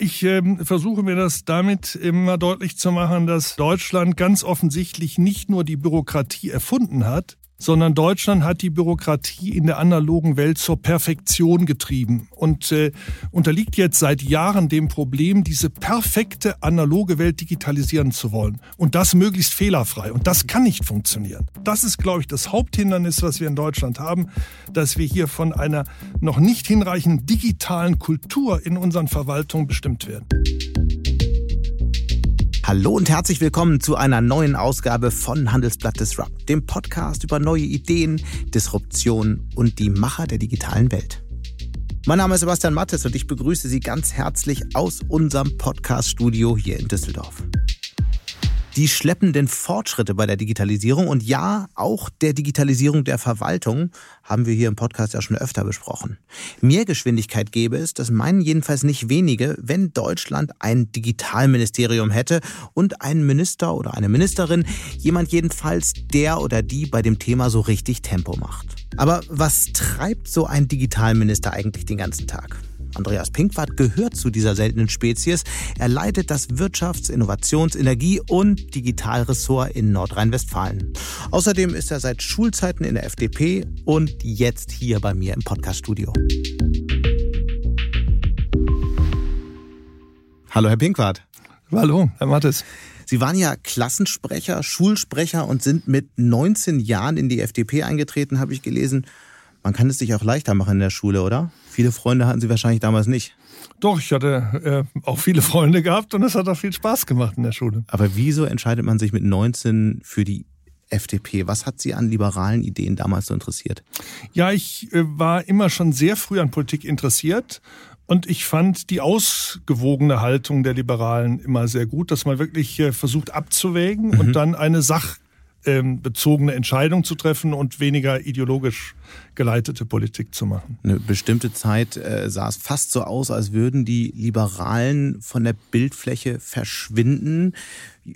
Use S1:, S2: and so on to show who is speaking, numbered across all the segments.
S1: Ich äh, versuche mir das damit immer deutlich zu machen, dass Deutschland ganz offensichtlich nicht nur die Bürokratie erfunden hat, sondern Deutschland hat die Bürokratie in der analogen Welt zur Perfektion getrieben und äh, unterliegt jetzt seit Jahren dem Problem, diese perfekte analoge Welt digitalisieren zu wollen und das möglichst fehlerfrei. Und das kann nicht funktionieren. Das ist, glaube ich, das Haupthindernis, was wir in Deutschland haben, dass wir hier von einer noch nicht hinreichenden digitalen Kultur in unseren Verwaltungen bestimmt werden.
S2: Hallo und herzlich willkommen zu einer neuen Ausgabe von Handelsblatt Disrupt, dem Podcast über neue Ideen, Disruption und die Macher der digitalen Welt. Mein Name ist Sebastian Mattes und ich begrüße Sie ganz herzlich aus unserem Podcast-Studio hier in Düsseldorf die schleppenden Fortschritte bei der Digitalisierung und ja, auch der Digitalisierung der Verwaltung haben wir hier im Podcast ja schon öfter besprochen. Mehr Geschwindigkeit gäbe es, das meinen jedenfalls nicht wenige, wenn Deutschland ein Digitalministerium hätte und einen Minister oder eine Ministerin, jemand jedenfalls, der oder die bei dem Thema so richtig Tempo macht. Aber was treibt so ein Digitalminister eigentlich den ganzen Tag? Andreas Pinkwart gehört zu dieser seltenen Spezies. Er leitet das Wirtschafts-, Innovations-, Energie- und Digitalressort in Nordrhein-Westfalen. Außerdem ist er seit Schulzeiten in der FDP und jetzt hier bei mir im Podcaststudio. Hallo, Herr Pinkwart.
S1: Hallo, Herr Mattes.
S2: Sie waren ja Klassensprecher, Schulsprecher und sind mit 19 Jahren in die FDP eingetreten, habe ich gelesen. Man kann es sich auch leichter machen in der Schule, oder? Viele Freunde hatten Sie wahrscheinlich damals nicht.
S1: Doch, ich hatte äh, auch viele Freunde gehabt und es hat auch viel Spaß gemacht in der Schule.
S2: Aber wieso entscheidet man sich mit 19 für die FDP? Was hat Sie an liberalen Ideen damals so interessiert?
S1: Ja, ich äh, war immer schon sehr früh an Politik interessiert und ich fand die ausgewogene Haltung der Liberalen immer sehr gut, dass man wirklich äh, versucht abzuwägen mhm. und dann eine Sach ähm, Entscheidung zu treffen und weniger ideologisch geleitete Politik zu machen.
S2: Eine bestimmte Zeit äh, sah es fast so aus, als würden die Liberalen von der Bildfläche verschwinden.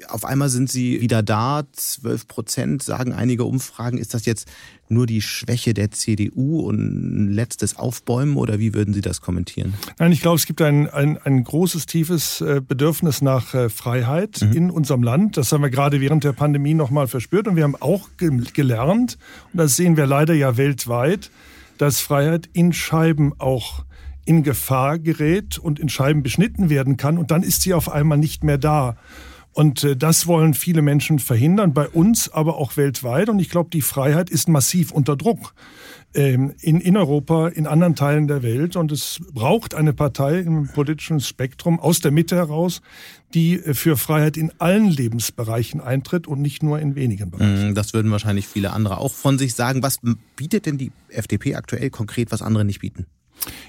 S2: Auf einmal sind sie wieder da, 12 Prozent, sagen einige Umfragen. Ist das jetzt nur die Schwäche der CDU und ein letztes Aufbäumen oder wie würden Sie das kommentieren?
S1: Nein, ich glaube, es gibt ein, ein, ein großes, tiefes äh, Bedürfnis nach äh, Freiheit mhm. in unserem Land. Das haben wir gerade während der Pandemie nochmal verspürt und wir haben auch gelernt, und das sehen wir leider ja weltweit, dass Freiheit in Scheiben auch in Gefahr gerät und in Scheiben beschnitten werden kann und dann ist sie auf einmal nicht mehr da. Und äh, das wollen viele Menschen verhindern, bei uns, aber auch weltweit. Und ich glaube, die Freiheit ist massiv unter Druck ähm, in, in Europa, in anderen Teilen der Welt. Und es braucht eine Partei im politischen Spektrum aus der Mitte heraus, die für Freiheit in allen Lebensbereichen eintritt und nicht nur in wenigen Bereichen.
S2: Mm, das würden wahrscheinlich viele andere auch von sich sagen. Was bietet denn die FDP aktuell konkret, was andere nicht bieten?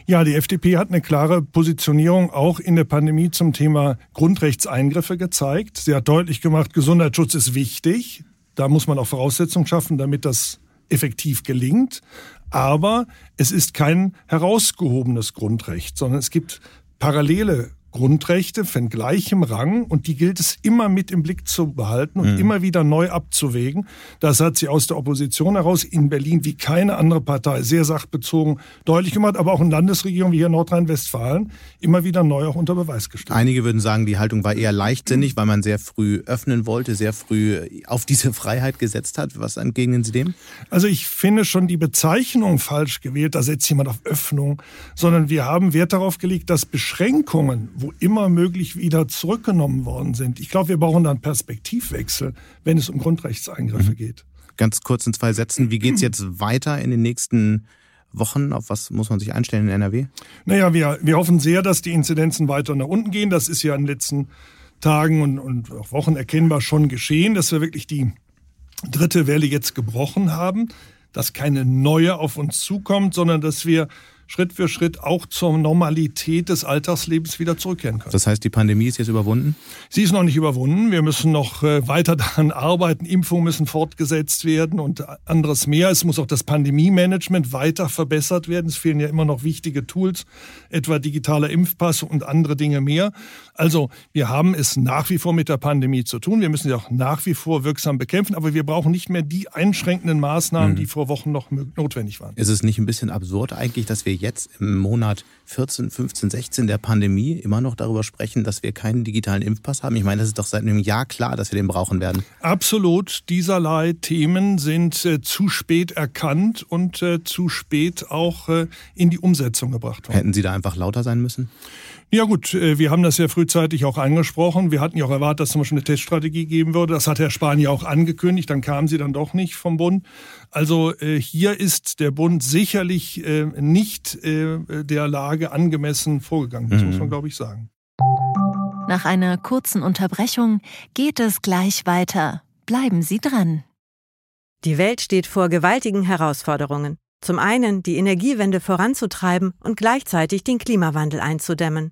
S1: Ja, die FDP hat eine klare Positionierung auch in der Pandemie zum Thema Grundrechtseingriffe gezeigt. Sie hat deutlich gemacht, Gesundheitsschutz ist wichtig. Da muss man auch Voraussetzungen schaffen, damit das effektiv gelingt. Aber es ist kein herausgehobenes Grundrecht, sondern es gibt parallele Grundrechte von gleichem Rang und die gilt es immer mit im Blick zu behalten und mhm. immer wieder neu abzuwägen. Das hat sie aus der Opposition heraus in Berlin wie keine andere Partei sehr sachbezogen deutlich gemacht, aber auch in Landesregierungen wie hier Nordrhein-Westfalen immer wieder neu auch unter Beweis gestellt.
S2: Einige würden sagen, die Haltung war eher leichtsinnig, weil man sehr früh öffnen wollte, sehr früh auf diese Freiheit gesetzt hat. Was entgegnen Sie dem?
S1: Also ich finde schon die Bezeichnung falsch gewählt, da setzt jemand auf Öffnung, sondern wir haben Wert darauf gelegt, dass Beschränkungen, wo immer möglich wieder zurückgenommen worden sind. Ich glaube, wir brauchen da einen Perspektivwechsel, wenn es um Grundrechtseingriffe mhm. geht.
S2: Ganz kurz in zwei Sätzen, wie geht es jetzt weiter in den nächsten Wochen? Auf was muss man sich einstellen in NRW?
S1: Naja, wir, wir hoffen sehr, dass die Inzidenzen weiter nach unten gehen. Das ist ja in den letzten Tagen und, und auch Wochen erkennbar schon geschehen, dass wir wirklich die dritte Welle jetzt gebrochen haben, dass keine neue auf uns zukommt, sondern dass wir Schritt für Schritt auch zur Normalität des Alltagslebens wieder zurückkehren können.
S2: Das heißt, die Pandemie ist jetzt überwunden?
S1: Sie ist noch nicht überwunden. Wir müssen noch äh, weiter daran arbeiten. Impfungen müssen fortgesetzt werden und anderes mehr. Es muss auch das Pandemie-Management weiter verbessert werden. Es fehlen ja immer noch wichtige Tools, etwa digitaler Impfpass und andere Dinge mehr. Also wir haben es nach wie vor mit der Pandemie zu tun. Wir müssen sie auch nach wie vor wirksam bekämpfen, aber wir brauchen nicht mehr die einschränkenden Maßnahmen, mhm. die vor Wochen noch notwendig waren.
S2: Ist es nicht ein bisschen absurd eigentlich, dass wir jetzt im Monat 14, 15, 16 der Pandemie immer noch darüber sprechen, dass wir keinen digitalen Impfpass haben? Ich meine, das ist doch seit einem Jahr klar, dass wir den brauchen werden.
S1: Absolut. Dieserlei Themen sind äh, zu spät erkannt und äh, zu spät auch äh, in die Umsetzung gebracht worden.
S2: Hätten Sie da einfach lauter sein müssen?
S1: Ja gut, äh, wir haben das ja frühzeitig auch angesprochen. Wir hatten ja auch erwartet, dass es zum Beispiel eine Teststrategie geben würde. Das hat Herr Spahn ja auch angekündigt. Dann kam sie dann doch nicht vom Bund. Also äh, hier ist der Bund sicherlich äh, nicht der Lage angemessen vorgegangen. Das mhm. muss man, glaube ich, sagen.
S3: Nach einer kurzen Unterbrechung geht es gleich weiter. Bleiben Sie dran.
S4: Die Welt steht vor gewaltigen Herausforderungen. Zum einen die Energiewende voranzutreiben und gleichzeitig den Klimawandel einzudämmen.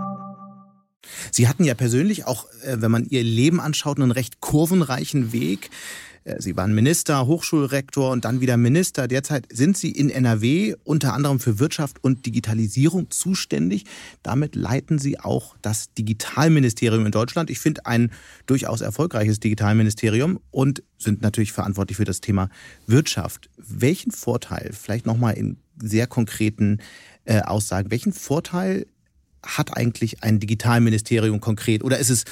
S2: Sie hatten ja persönlich auch, äh, wenn man Ihr Leben anschaut, einen recht kurvenreichen Weg. Äh, Sie waren Minister, Hochschulrektor und dann wieder Minister. Derzeit sind Sie in NRW unter anderem für Wirtschaft und Digitalisierung zuständig. Damit leiten Sie auch das Digitalministerium in Deutschland. Ich finde ein durchaus erfolgreiches Digitalministerium und sind natürlich verantwortlich für das Thema Wirtschaft. Welchen Vorteil, vielleicht nochmal in sehr konkreten äh, Aussagen, welchen Vorteil hat eigentlich ein Digitalministerium konkret? Oder ist es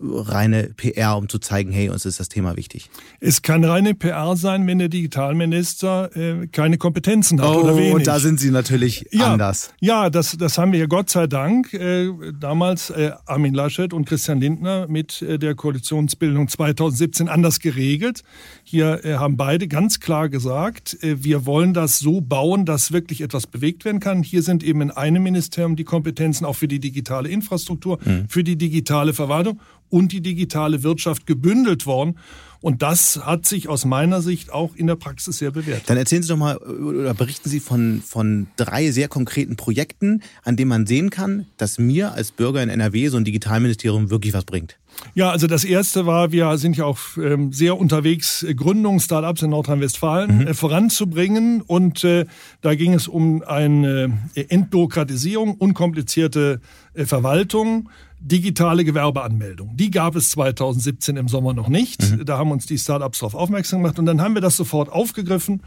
S2: reine PR, um zu zeigen, hey, uns ist das Thema wichtig?
S1: Es kann reine PR sein, wenn der Digitalminister äh, keine Kompetenzen hat
S2: oh,
S1: oder wenig.
S2: Und da sind Sie natürlich
S1: ja,
S2: anders.
S1: Ja, das, das haben wir Gott sei Dank äh, damals äh, Armin Laschet und Christian Lindner mit äh, der Koalitionsbildung 2017 anders geregelt. Hier äh, haben beide ganz klar gesagt, äh, wir wollen das so bauen, dass wirklich etwas bewegt werden kann. Hier sind eben in einem Ministerium die Kompetenzen auch für die digitale Infrastruktur, mhm. für die digitale Verwaltung und die digitale Wirtschaft gebündelt worden. Und das hat sich aus meiner Sicht auch in der Praxis sehr bewährt.
S2: Dann erzählen Sie doch mal oder berichten Sie von, von drei sehr konkreten Projekten, an denen man sehen kann, dass mir als Bürger in NRW so ein Digitalministerium wirklich was bringt.
S1: Ja, also das erste war, wir sind ja auch ähm, sehr unterwegs, äh, Gründungen, Startups in Nordrhein-Westfalen mhm. äh, voranzubringen. Und äh, da ging es um eine Entbürokratisierung, unkomplizierte Verwaltung digitale Gewerbeanmeldung. Die gab es 2017 im Sommer noch nicht. Mhm. Da haben uns die Startups darauf aufmerksam gemacht und dann haben wir das sofort aufgegriffen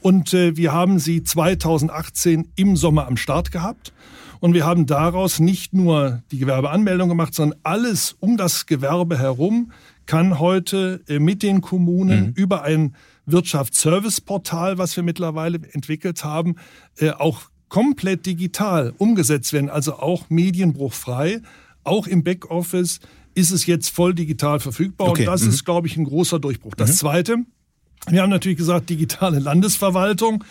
S1: und äh, wir haben sie 2018 im Sommer am Start gehabt. Und wir haben daraus nicht nur die Gewerbeanmeldung gemacht, sondern alles um das Gewerbe herum kann heute äh, mit den Kommunen mhm. über ein Wirtschaftsserviceportal, was wir mittlerweile entwickelt haben, äh, auch komplett digital umgesetzt werden, also auch medienbruchfrei auch im Backoffice ist es jetzt voll digital verfügbar. Okay. Und das mhm. ist, glaube ich, ein großer Durchbruch. Das mhm. Zweite, wir haben natürlich gesagt, digitale Landesverwaltung.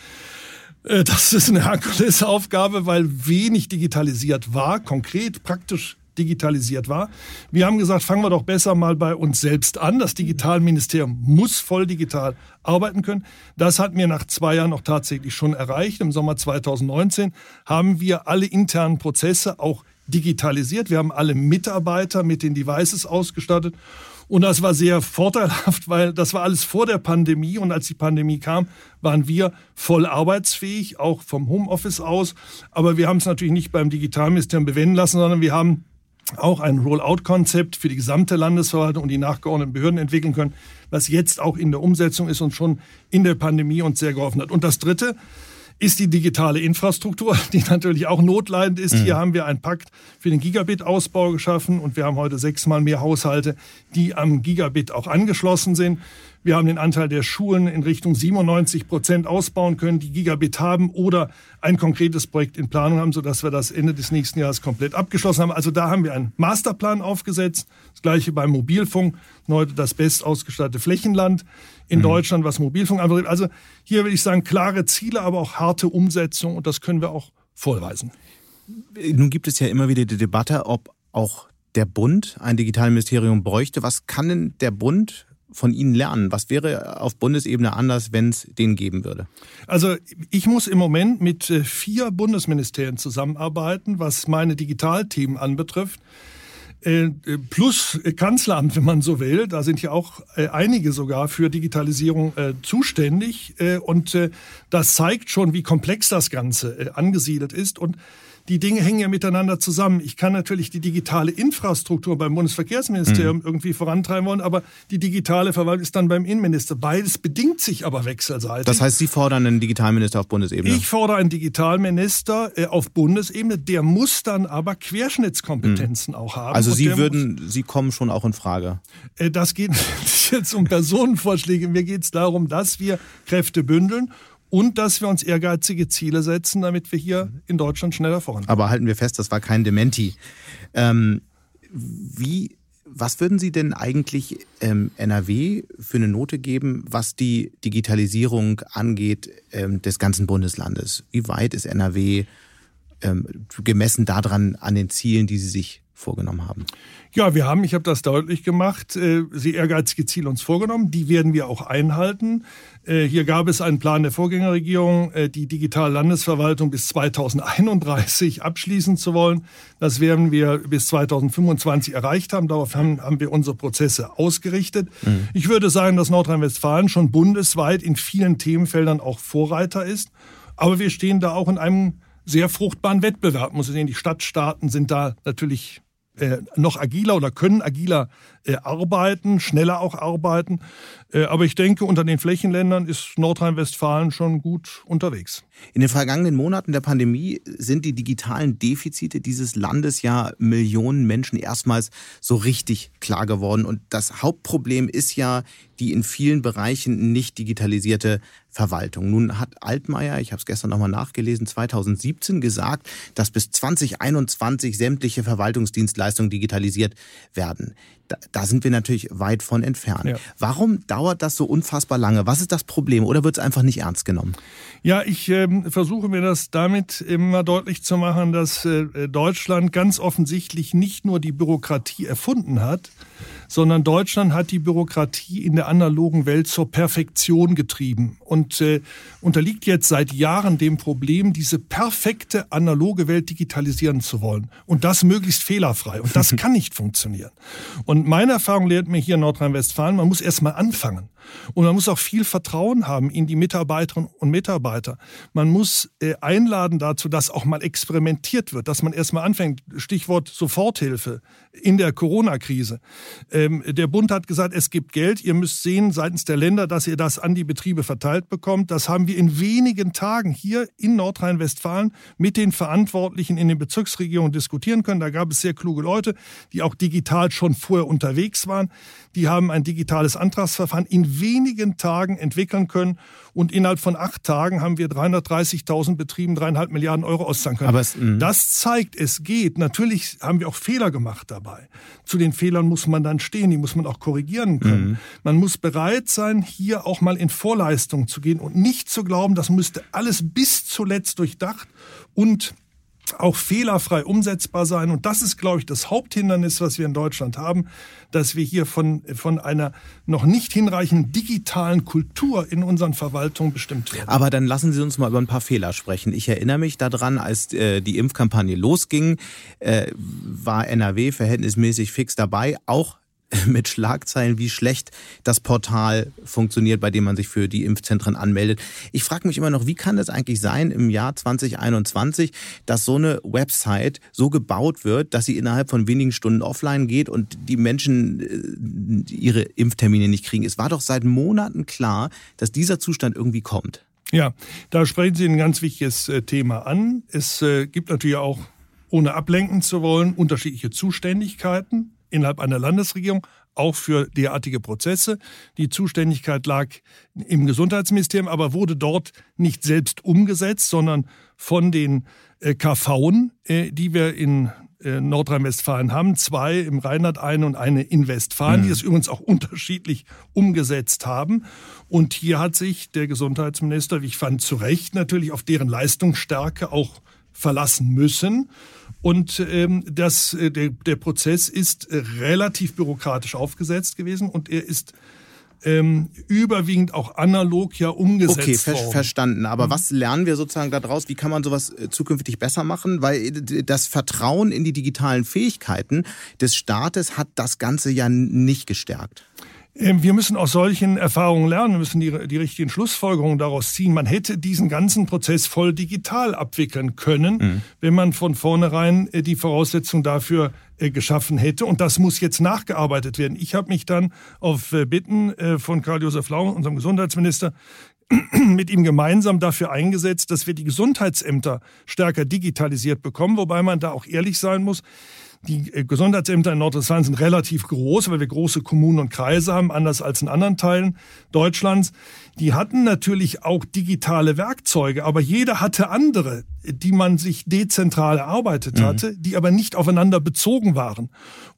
S1: Äh, das ist eine Herkulesaufgabe, weil wenig digitalisiert war, konkret, praktisch digitalisiert war. Wir haben gesagt, fangen wir doch besser mal bei uns selbst an. Das Digitalministerium muss voll digital arbeiten können. Das hat mir nach zwei Jahren auch tatsächlich schon erreicht. Im Sommer 2019 haben wir alle internen Prozesse auch digitalisiert. Wir haben alle Mitarbeiter mit den Devices ausgestattet. Und das war sehr vorteilhaft, weil das war alles vor der Pandemie. Und als die Pandemie kam, waren wir voll arbeitsfähig, auch vom Homeoffice aus. Aber wir haben es natürlich nicht beim Digitalministerium bewenden lassen, sondern wir haben auch ein Rollout-Konzept für die gesamte Landesverwaltung und die nachgeordneten Behörden entwickeln können, was jetzt auch in der Umsetzung ist und schon in der Pandemie uns sehr geholfen hat. Und das Dritte, ist die digitale Infrastruktur, die natürlich auch notleidend ist. Mhm. Hier haben wir einen Pakt für den Gigabit-Ausbau geschaffen und wir haben heute sechsmal mehr Haushalte, die am Gigabit auch angeschlossen sind. Wir haben den Anteil der Schulen in Richtung 97 Prozent ausbauen können, die Gigabit haben oder ein konkretes Projekt in Planung haben, sodass wir das Ende des nächsten Jahres komplett abgeschlossen haben. Also da haben wir einen Masterplan aufgesetzt. Das gleiche beim Mobilfunk. Heute das best ausgestattete Flächenland in mhm. Deutschland, was Mobilfunk anbetrifft. Also hier würde ich sagen, klare Ziele, aber auch harte Umsetzung und das können wir auch vorweisen.
S2: Nun gibt es ja immer wieder die Debatte, ob auch der Bund ein Digitalministerium bräuchte. Was kann denn der Bund von Ihnen lernen? Was wäre auf Bundesebene anders, wenn es den geben würde?
S1: Also ich muss im Moment mit äh, vier Bundesministerien zusammenarbeiten, was meine Digitalthemen anbetrifft. Äh, plus Kanzleramt, wenn man so will. Da sind ja auch äh, einige sogar für Digitalisierung zuständig. Und das zeigt schon, wie komplex das Ganze angesiedelt ist. Und die Dinge hängen ja miteinander zusammen. Ich kann natürlich die digitale Infrastruktur beim Bundesverkehrsministerium mhm. irgendwie vorantreiben wollen, aber die digitale Verwaltung ist dann beim Innenminister. Beides bedingt sich aber wechselseitig.
S2: Das heißt, Sie fordern einen Digitalminister auf Bundesebene?
S1: Ich fordere einen Digitalminister äh, auf Bundesebene. Der muss dann aber Querschnittskompetenzen mhm. auch haben.
S2: Also Sie würden, Sie kommen schon auch in Frage?
S1: Äh, das geht jetzt um Personenvorschläge. Mir geht es darum, dass wir Kräfte bündeln und dass wir uns ehrgeizige Ziele setzen, damit wir hier in Deutschland schneller vorankommen.
S2: Aber halten wir fest, das war kein Dementi. Ähm, wie, was würden Sie denn eigentlich ähm, NRW für eine Note geben, was die Digitalisierung angeht ähm, des ganzen Bundeslandes? Wie weit ist NRW ähm, gemessen daran an den Zielen, die Sie sich vorgenommen haben?
S1: Ja, wir haben, ich habe das deutlich gemacht, äh, sehr ehrgeizige Ziele uns vorgenommen. Die werden wir auch einhalten. Äh, hier gab es einen Plan der Vorgängerregierung, äh, die digitale Landesverwaltung bis 2031 abschließen zu wollen. Das werden wir bis 2025 erreicht haben. Darauf haben, haben wir unsere Prozesse ausgerichtet. Mhm. Ich würde sagen, dass Nordrhein-Westfalen schon bundesweit in vielen Themenfeldern auch Vorreiter ist. Aber wir stehen da auch in einem sehr fruchtbaren Wettbewerb. Muss ich sehen, die Stadtstaaten sind da natürlich äh, noch agiler oder können agiler äh, arbeiten, schneller auch arbeiten. Äh, aber ich denke, unter den Flächenländern ist Nordrhein-Westfalen schon gut unterwegs.
S2: In den vergangenen Monaten der Pandemie sind die digitalen Defizite dieses Landes ja Millionen Menschen erstmals so richtig klar geworden. Und das Hauptproblem ist ja die in vielen Bereichen nicht digitalisierte Verwaltung. Nun hat Altmaier, ich habe es gestern nochmal nachgelesen, 2017 gesagt, dass bis 2021 sämtliche Verwaltungsdienstleistungen digitalisiert werden da, da sind wir natürlich weit von entfernt. Ja. Warum dauert das so unfassbar lange? Was ist das Problem? Oder wird es einfach nicht ernst genommen?
S1: Ja, ich äh, versuche mir das damit immer deutlich zu machen, dass äh, Deutschland ganz offensichtlich nicht nur die Bürokratie erfunden hat, sondern Deutschland hat die Bürokratie in der analogen Welt zur Perfektion getrieben und äh, unterliegt jetzt seit Jahren dem Problem, diese perfekte analoge Welt digitalisieren zu wollen und das möglichst fehlerfrei. Und das kann nicht funktionieren. Und meine Erfahrung lehrt mir hier in Nordrhein-Westfalen, man muss erst mal anfangen. Und man muss auch viel Vertrauen haben in die Mitarbeiterinnen und Mitarbeiter. Man muss äh, einladen dazu, dass auch mal experimentiert wird, dass man erstmal anfängt. Stichwort Soforthilfe in der Corona-Krise. Ähm, der Bund hat gesagt, es gibt Geld. Ihr müsst sehen seitens der Länder, dass ihr das an die Betriebe verteilt bekommt. Das haben wir in wenigen Tagen hier in Nordrhein-Westfalen mit den Verantwortlichen in den Bezirksregionen diskutieren können. Da gab es sehr kluge Leute, die auch digital schon vorher unterwegs waren. Die haben ein digitales Antragsverfahren in wenigen Tagen entwickeln können und innerhalb von acht Tagen haben wir 330.000 Betrieben dreieinhalb Milliarden Euro auszahlen können. Es, mhm. das zeigt, es geht. Natürlich haben wir auch Fehler gemacht dabei. Zu den Fehlern muss man dann stehen, die muss man auch korrigieren können. Mhm. Man muss bereit sein, hier auch mal in Vorleistung zu gehen und nicht zu glauben, das müsste alles bis zuletzt durchdacht und auch fehlerfrei umsetzbar sein. Und das ist, glaube ich, das Haupthindernis, was wir in Deutschland haben, dass wir hier von, von einer noch nicht hinreichenden digitalen Kultur in unseren Verwaltungen bestimmt werden.
S2: Aber dann lassen Sie uns mal über ein paar Fehler sprechen. Ich erinnere mich daran, als äh, die Impfkampagne losging, äh, war NRW verhältnismäßig fix dabei, auch mit Schlagzeilen, wie schlecht das Portal funktioniert, bei dem man sich für die Impfzentren anmeldet. Ich frage mich immer noch, wie kann das eigentlich sein im Jahr 2021, dass so eine Website so gebaut wird, dass sie innerhalb von wenigen Stunden offline geht und die Menschen äh, ihre Impftermine nicht kriegen? Es war doch seit Monaten klar, dass dieser Zustand irgendwie kommt.
S1: Ja, da sprechen Sie ein ganz wichtiges äh, Thema an. Es äh, gibt natürlich auch, ohne ablenken zu wollen, unterschiedliche Zuständigkeiten innerhalb einer Landesregierung, auch für derartige Prozesse. Die Zuständigkeit lag im Gesundheitsministerium, aber wurde dort nicht selbst umgesetzt, sondern von den äh, KV, äh, die wir in äh, Nordrhein-Westfalen haben. Zwei im Rheinland, eine und eine in Westfalen, mhm. die es übrigens auch unterschiedlich umgesetzt haben. Und hier hat sich der Gesundheitsminister, wie ich fand, zu Recht natürlich auf deren Leistungsstärke auch verlassen müssen. Und ähm, das, äh, der, der Prozess ist äh, relativ bürokratisch aufgesetzt gewesen und er ist ähm, überwiegend auch analog ja umgesetzt
S2: okay, ver
S1: worden.
S2: verstanden. Aber mhm. was lernen wir sozusagen daraus? Wie kann man sowas äh, zukünftig besser machen? Weil äh, das Vertrauen in die digitalen Fähigkeiten des Staates hat das Ganze ja nicht gestärkt.
S1: Ähm, wir müssen aus solchen Erfahrungen lernen, wir müssen die, die richtigen Schlussfolgerungen daraus ziehen. Man hätte diesen ganzen Prozess voll digital abwickeln können, mhm. wenn man von vornherein äh, die Voraussetzung dafür äh, geschaffen hätte. Und das muss jetzt nachgearbeitet werden. Ich habe mich dann auf äh, Bitten von Karl-Josef Lau, unserem Gesundheitsminister, mit ihm gemeinsam dafür eingesetzt, dass wir die Gesundheitsämter stärker digitalisiert bekommen, wobei man da auch ehrlich sein muss. Die äh, Gesundheitsämter in Nordrhein-Westfalen sind relativ groß, weil wir große Kommunen und Kreise haben, anders als in anderen Teilen Deutschlands. Die hatten natürlich auch digitale Werkzeuge, aber jeder hatte andere, die man sich dezentral erarbeitet mhm. hatte, mhm. die aber nicht aufeinander bezogen waren.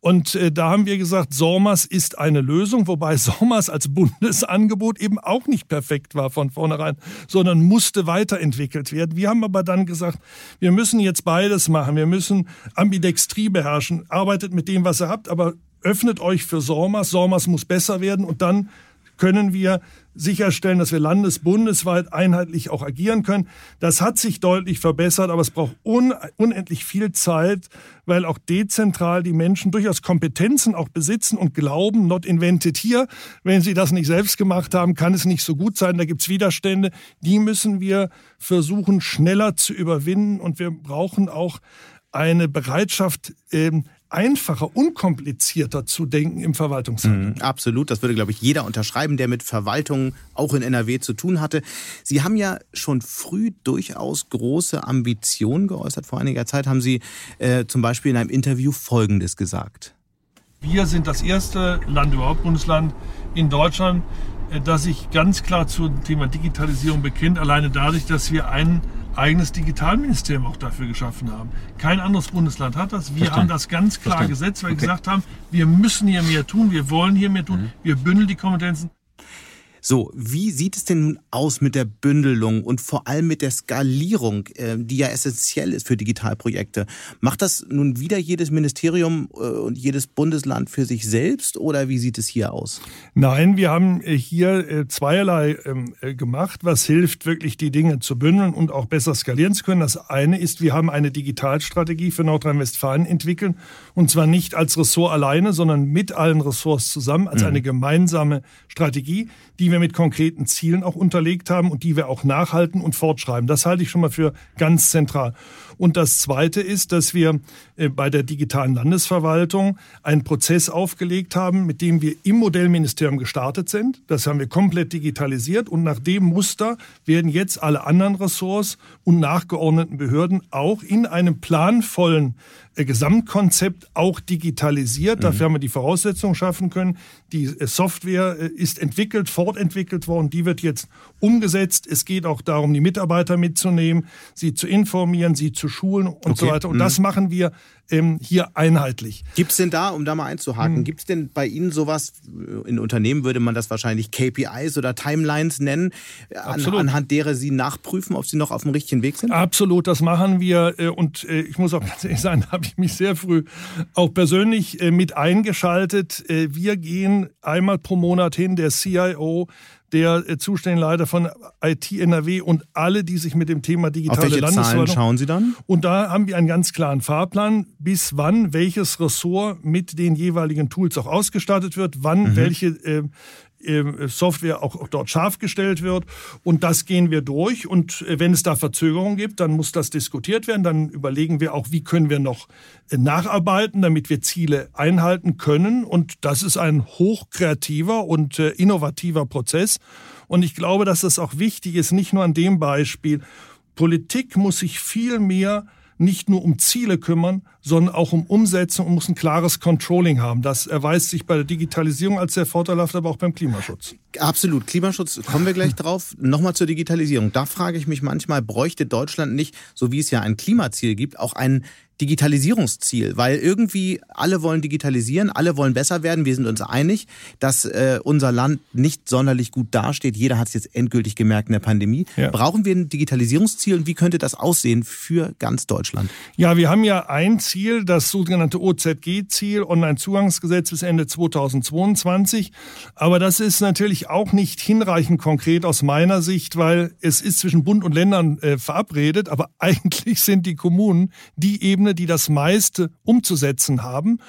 S1: Und äh, da haben wir gesagt, SORMAS ist eine Lösung, wobei SORMAS als Bundesangebot eben auch nicht perfekt war von vornherein, sondern musste weiterentwickelt werden. Wir haben aber dann gesagt, wir müssen jetzt beides machen. Wir müssen Ambidextrie beherrschen. Arbeitet mit dem, was ihr habt, aber öffnet euch für SORMAS. SORMAS muss besser werden und dann können wir sicherstellen, dass wir landes-, bundesweit einheitlich auch agieren können. Das hat sich deutlich verbessert, aber es braucht un unendlich viel Zeit, weil auch dezentral die Menschen durchaus Kompetenzen auch besitzen und glauben, not invented here. Wenn sie das nicht selbst gemacht haben, kann es nicht so gut sein. Da gibt es Widerstände. Die müssen wir versuchen, schneller zu überwinden. Und wir brauchen auch eine Bereitschaft, ähm, einfacher, unkomplizierter zu denken im Verwaltungshandel.
S2: Mhm, absolut, das würde, glaube ich, jeder unterschreiben, der mit Verwaltung auch in NRW zu tun hatte. Sie haben ja schon früh durchaus große Ambitionen geäußert. Vor einiger Zeit haben Sie äh, zum Beispiel in einem Interview Folgendes gesagt.
S1: Wir sind das erste Land überhaupt, Bundesland in Deutschland, äh, das sich ganz klar zum Thema Digitalisierung bekennt, alleine dadurch, dass wir einen eigenes Digitalministerium auch dafür geschaffen haben. Kein anderes Bundesland hat das. Wir Verstehen. haben das ganz klar Verstehen. gesetzt, weil okay. wir gesagt haben, wir müssen hier mehr tun, wir wollen hier mehr tun, mhm. wir bündeln die Kompetenzen.
S2: So, wie sieht es denn nun aus mit der Bündelung und vor allem mit der Skalierung, äh, die ja essentiell ist für Digitalprojekte? Macht das nun wieder jedes Ministerium äh, und jedes Bundesland für sich selbst oder wie sieht es hier aus?
S1: Nein, wir haben äh, hier zweierlei ähm, gemacht, was hilft, wirklich die Dinge zu bündeln und auch besser skalieren zu können. Das eine ist, wir haben eine Digitalstrategie für Nordrhein-Westfalen entwickelt und zwar nicht als Ressort alleine, sondern mit allen Ressorts zusammen, als mhm. eine gemeinsame Strategie, die wir wir mit konkreten Zielen auch unterlegt haben und die wir auch nachhalten und fortschreiben. Das halte ich schon mal für ganz zentral. Und das Zweite ist, dass wir äh, bei der digitalen Landesverwaltung einen Prozess aufgelegt haben, mit dem wir im Modellministerium gestartet sind. Das haben wir komplett digitalisiert und nach dem Muster werden jetzt alle anderen Ressorts und nachgeordneten Behörden auch in einem planvollen Gesamtkonzept auch digitalisiert. Mhm. Dafür haben wir die Voraussetzungen schaffen können. Die äh, Software ist entwickelt, fortentwickelt worden. Die wird jetzt umgesetzt. Es geht auch darum, die Mitarbeiter mitzunehmen, sie zu informieren, sie zu schulen und okay. so weiter. Und mhm. das machen wir ähm, hier einheitlich.
S2: Gibt es denn da, um da mal einzuhaken, mhm. gibt es denn bei Ihnen sowas, in Unternehmen würde man das wahrscheinlich KPIs oder Timelines nennen, an, anhand derer Sie nachprüfen, ob Sie noch auf dem richtigen Weg sind?
S1: Absolut, das machen wir. Äh, und äh, ich muss auch ganz ehrlich sagen, da habe ich mich sehr früh auch persönlich äh, mit eingeschaltet. Wir gehen einmal pro Monat hin, der CIO, der äh, zuständige Leiter von IT NRW und alle, die sich mit dem Thema digitale Auf welche
S2: Landesverwaltung. Zahlen schauen Sie dann?
S1: Und da haben wir einen ganz klaren Fahrplan, bis wann welches Ressort mit den jeweiligen Tools auch ausgestattet wird, wann mhm. welche äh, Software auch dort scharf gestellt wird. Und das gehen wir durch. Und äh, wenn es da Verzögerungen gibt, dann muss das diskutiert werden. Dann überlegen wir auch, wie können wir noch äh, nacharbeiten, damit wir Ziele einhalten können. Und das ist ein hochkreativer und äh, innovativer Prozess. Und ich glaube, dass das auch wichtig ist, nicht nur an dem Beispiel. Politik muss sich viel mehr nicht nur um Ziele kümmern, sondern auch um Umsetzung und muss ein klares Controlling haben. Das erweist sich bei der Digitalisierung als sehr vorteilhaft, aber auch beim Klimaschutz.
S2: Absolut. Klimaschutz kommen wir gleich drauf. Nochmal zur Digitalisierung. Da frage ich mich manchmal, bräuchte Deutschland nicht, so wie es ja ein Klimaziel gibt, auch einen Digitalisierungsziel, weil irgendwie alle wollen digitalisieren, alle wollen besser werden. Wir sind uns einig, dass äh, unser Land nicht sonderlich gut dasteht. Jeder hat es jetzt endgültig gemerkt in der Pandemie. Ja. Brauchen wir ein Digitalisierungsziel und wie könnte das aussehen für ganz Deutschland?
S1: Ja, wir haben ja ein Ziel, das sogenannte OZG-Ziel, Online-Zugangsgesetz bis Ende 2022. Aber das ist natürlich auch nicht hinreichend konkret aus meiner Sicht, weil es ist zwischen Bund und Ländern äh, verabredet, aber eigentlich sind die Kommunen die Ebene, Ebene, die das meiste umzusetzen haben.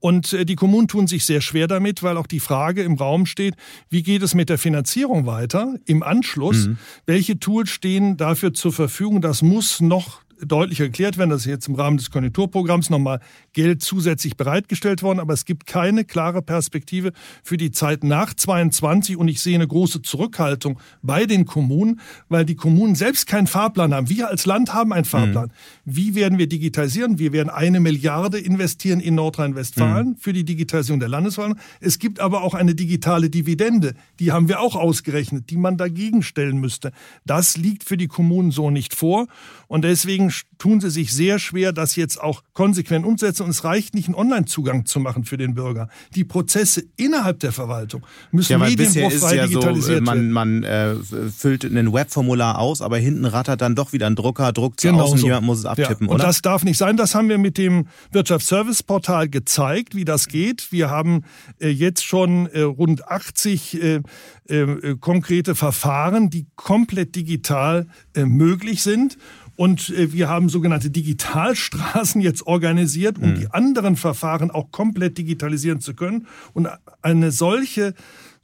S1: Und äh, die Kommunen tun sich sehr schwer damit, weil auch die Frage im Raum steht, wie geht es mit der Finanzierung weiter im Anschluss? Mhm. Welche Tools stehen dafür zur Verfügung? Das muss noch deutlicher geklärt werden. Das ist jetzt im Rahmen des Konjunkturprogramms nochmal Geld zusätzlich bereitgestellt worden. Aber es gibt keine klare Perspektive für die Zeit nach 22. Und ich sehe eine große Zurückhaltung bei den Kommunen, weil die Kommunen selbst keinen Fahrplan haben. Wir als Land haben einen Fahrplan. Mhm. Wie werden wir digitalisieren? Wir werden eine Milliarde investieren in Nordrhein-Westfalen mhm. für die Digitalisierung der Landesverwaltung. Es gibt aber auch eine digitale Dividende. Die haben wir auch ausgerechnet, die man dagegen stellen müsste. Das liegt für die Kommunen so nicht vor. Und deswegen Deswegen tun sie sich sehr schwer, das jetzt auch konsequent umzusetzen. Und es reicht nicht, einen Online-Zugang zu machen für den Bürger. Die Prozesse innerhalb der Verwaltung müssen ja, medienbruchfrei ja digitalisiert
S2: so, man, Man äh, füllt ein Webformular aus, aber hinten rattert dann doch wieder ein Drucker, druckt zu genau außen, so. jemand muss es abtippen,
S1: ja, Und oder? das darf nicht sein. Das haben wir mit dem Wirtschaftsservice-Portal gezeigt, wie das geht. Wir haben äh, jetzt schon äh, rund 80 äh, äh, konkrete Verfahren, die komplett digital äh, möglich sind. Und äh, wir haben sogenannte Digitalstraßen jetzt organisiert, um mhm. die anderen Verfahren auch komplett digitalisieren zu können. Und eine solche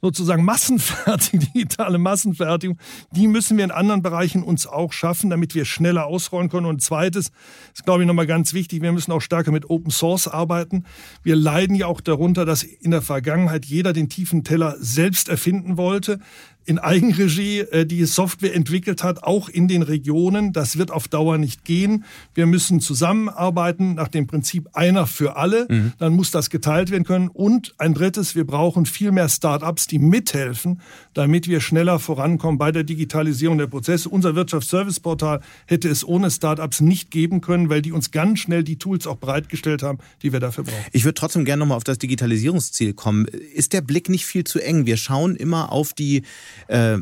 S1: sozusagen Massenfertigung, digitale Massenfertigung, die müssen wir in anderen Bereichen uns auch schaffen, damit wir schneller ausrollen können. Und zweites ist, glaube ich, nochmal ganz wichtig, wir müssen auch stärker mit Open Source arbeiten. Wir leiden ja auch darunter, dass in der Vergangenheit jeder den tiefen Teller selbst erfinden wollte in Eigenregie äh, die Software entwickelt hat, auch in den Regionen. Das wird auf Dauer nicht gehen. Wir müssen zusammenarbeiten nach dem Prinzip einer für alle. Mhm. Dann muss das geteilt werden können. Und ein drittes, wir brauchen viel mehr Start-ups, die mithelfen, damit wir schneller vorankommen bei der Digitalisierung der Prozesse. Unser Wirtschaftsserviceportal hätte es ohne Start-ups nicht geben können, weil die uns ganz schnell die Tools auch bereitgestellt haben, die wir dafür brauchen.
S2: Ich würde trotzdem gerne nochmal auf das Digitalisierungsziel kommen. Ist der Blick nicht viel zu eng? Wir schauen immer auf die äh,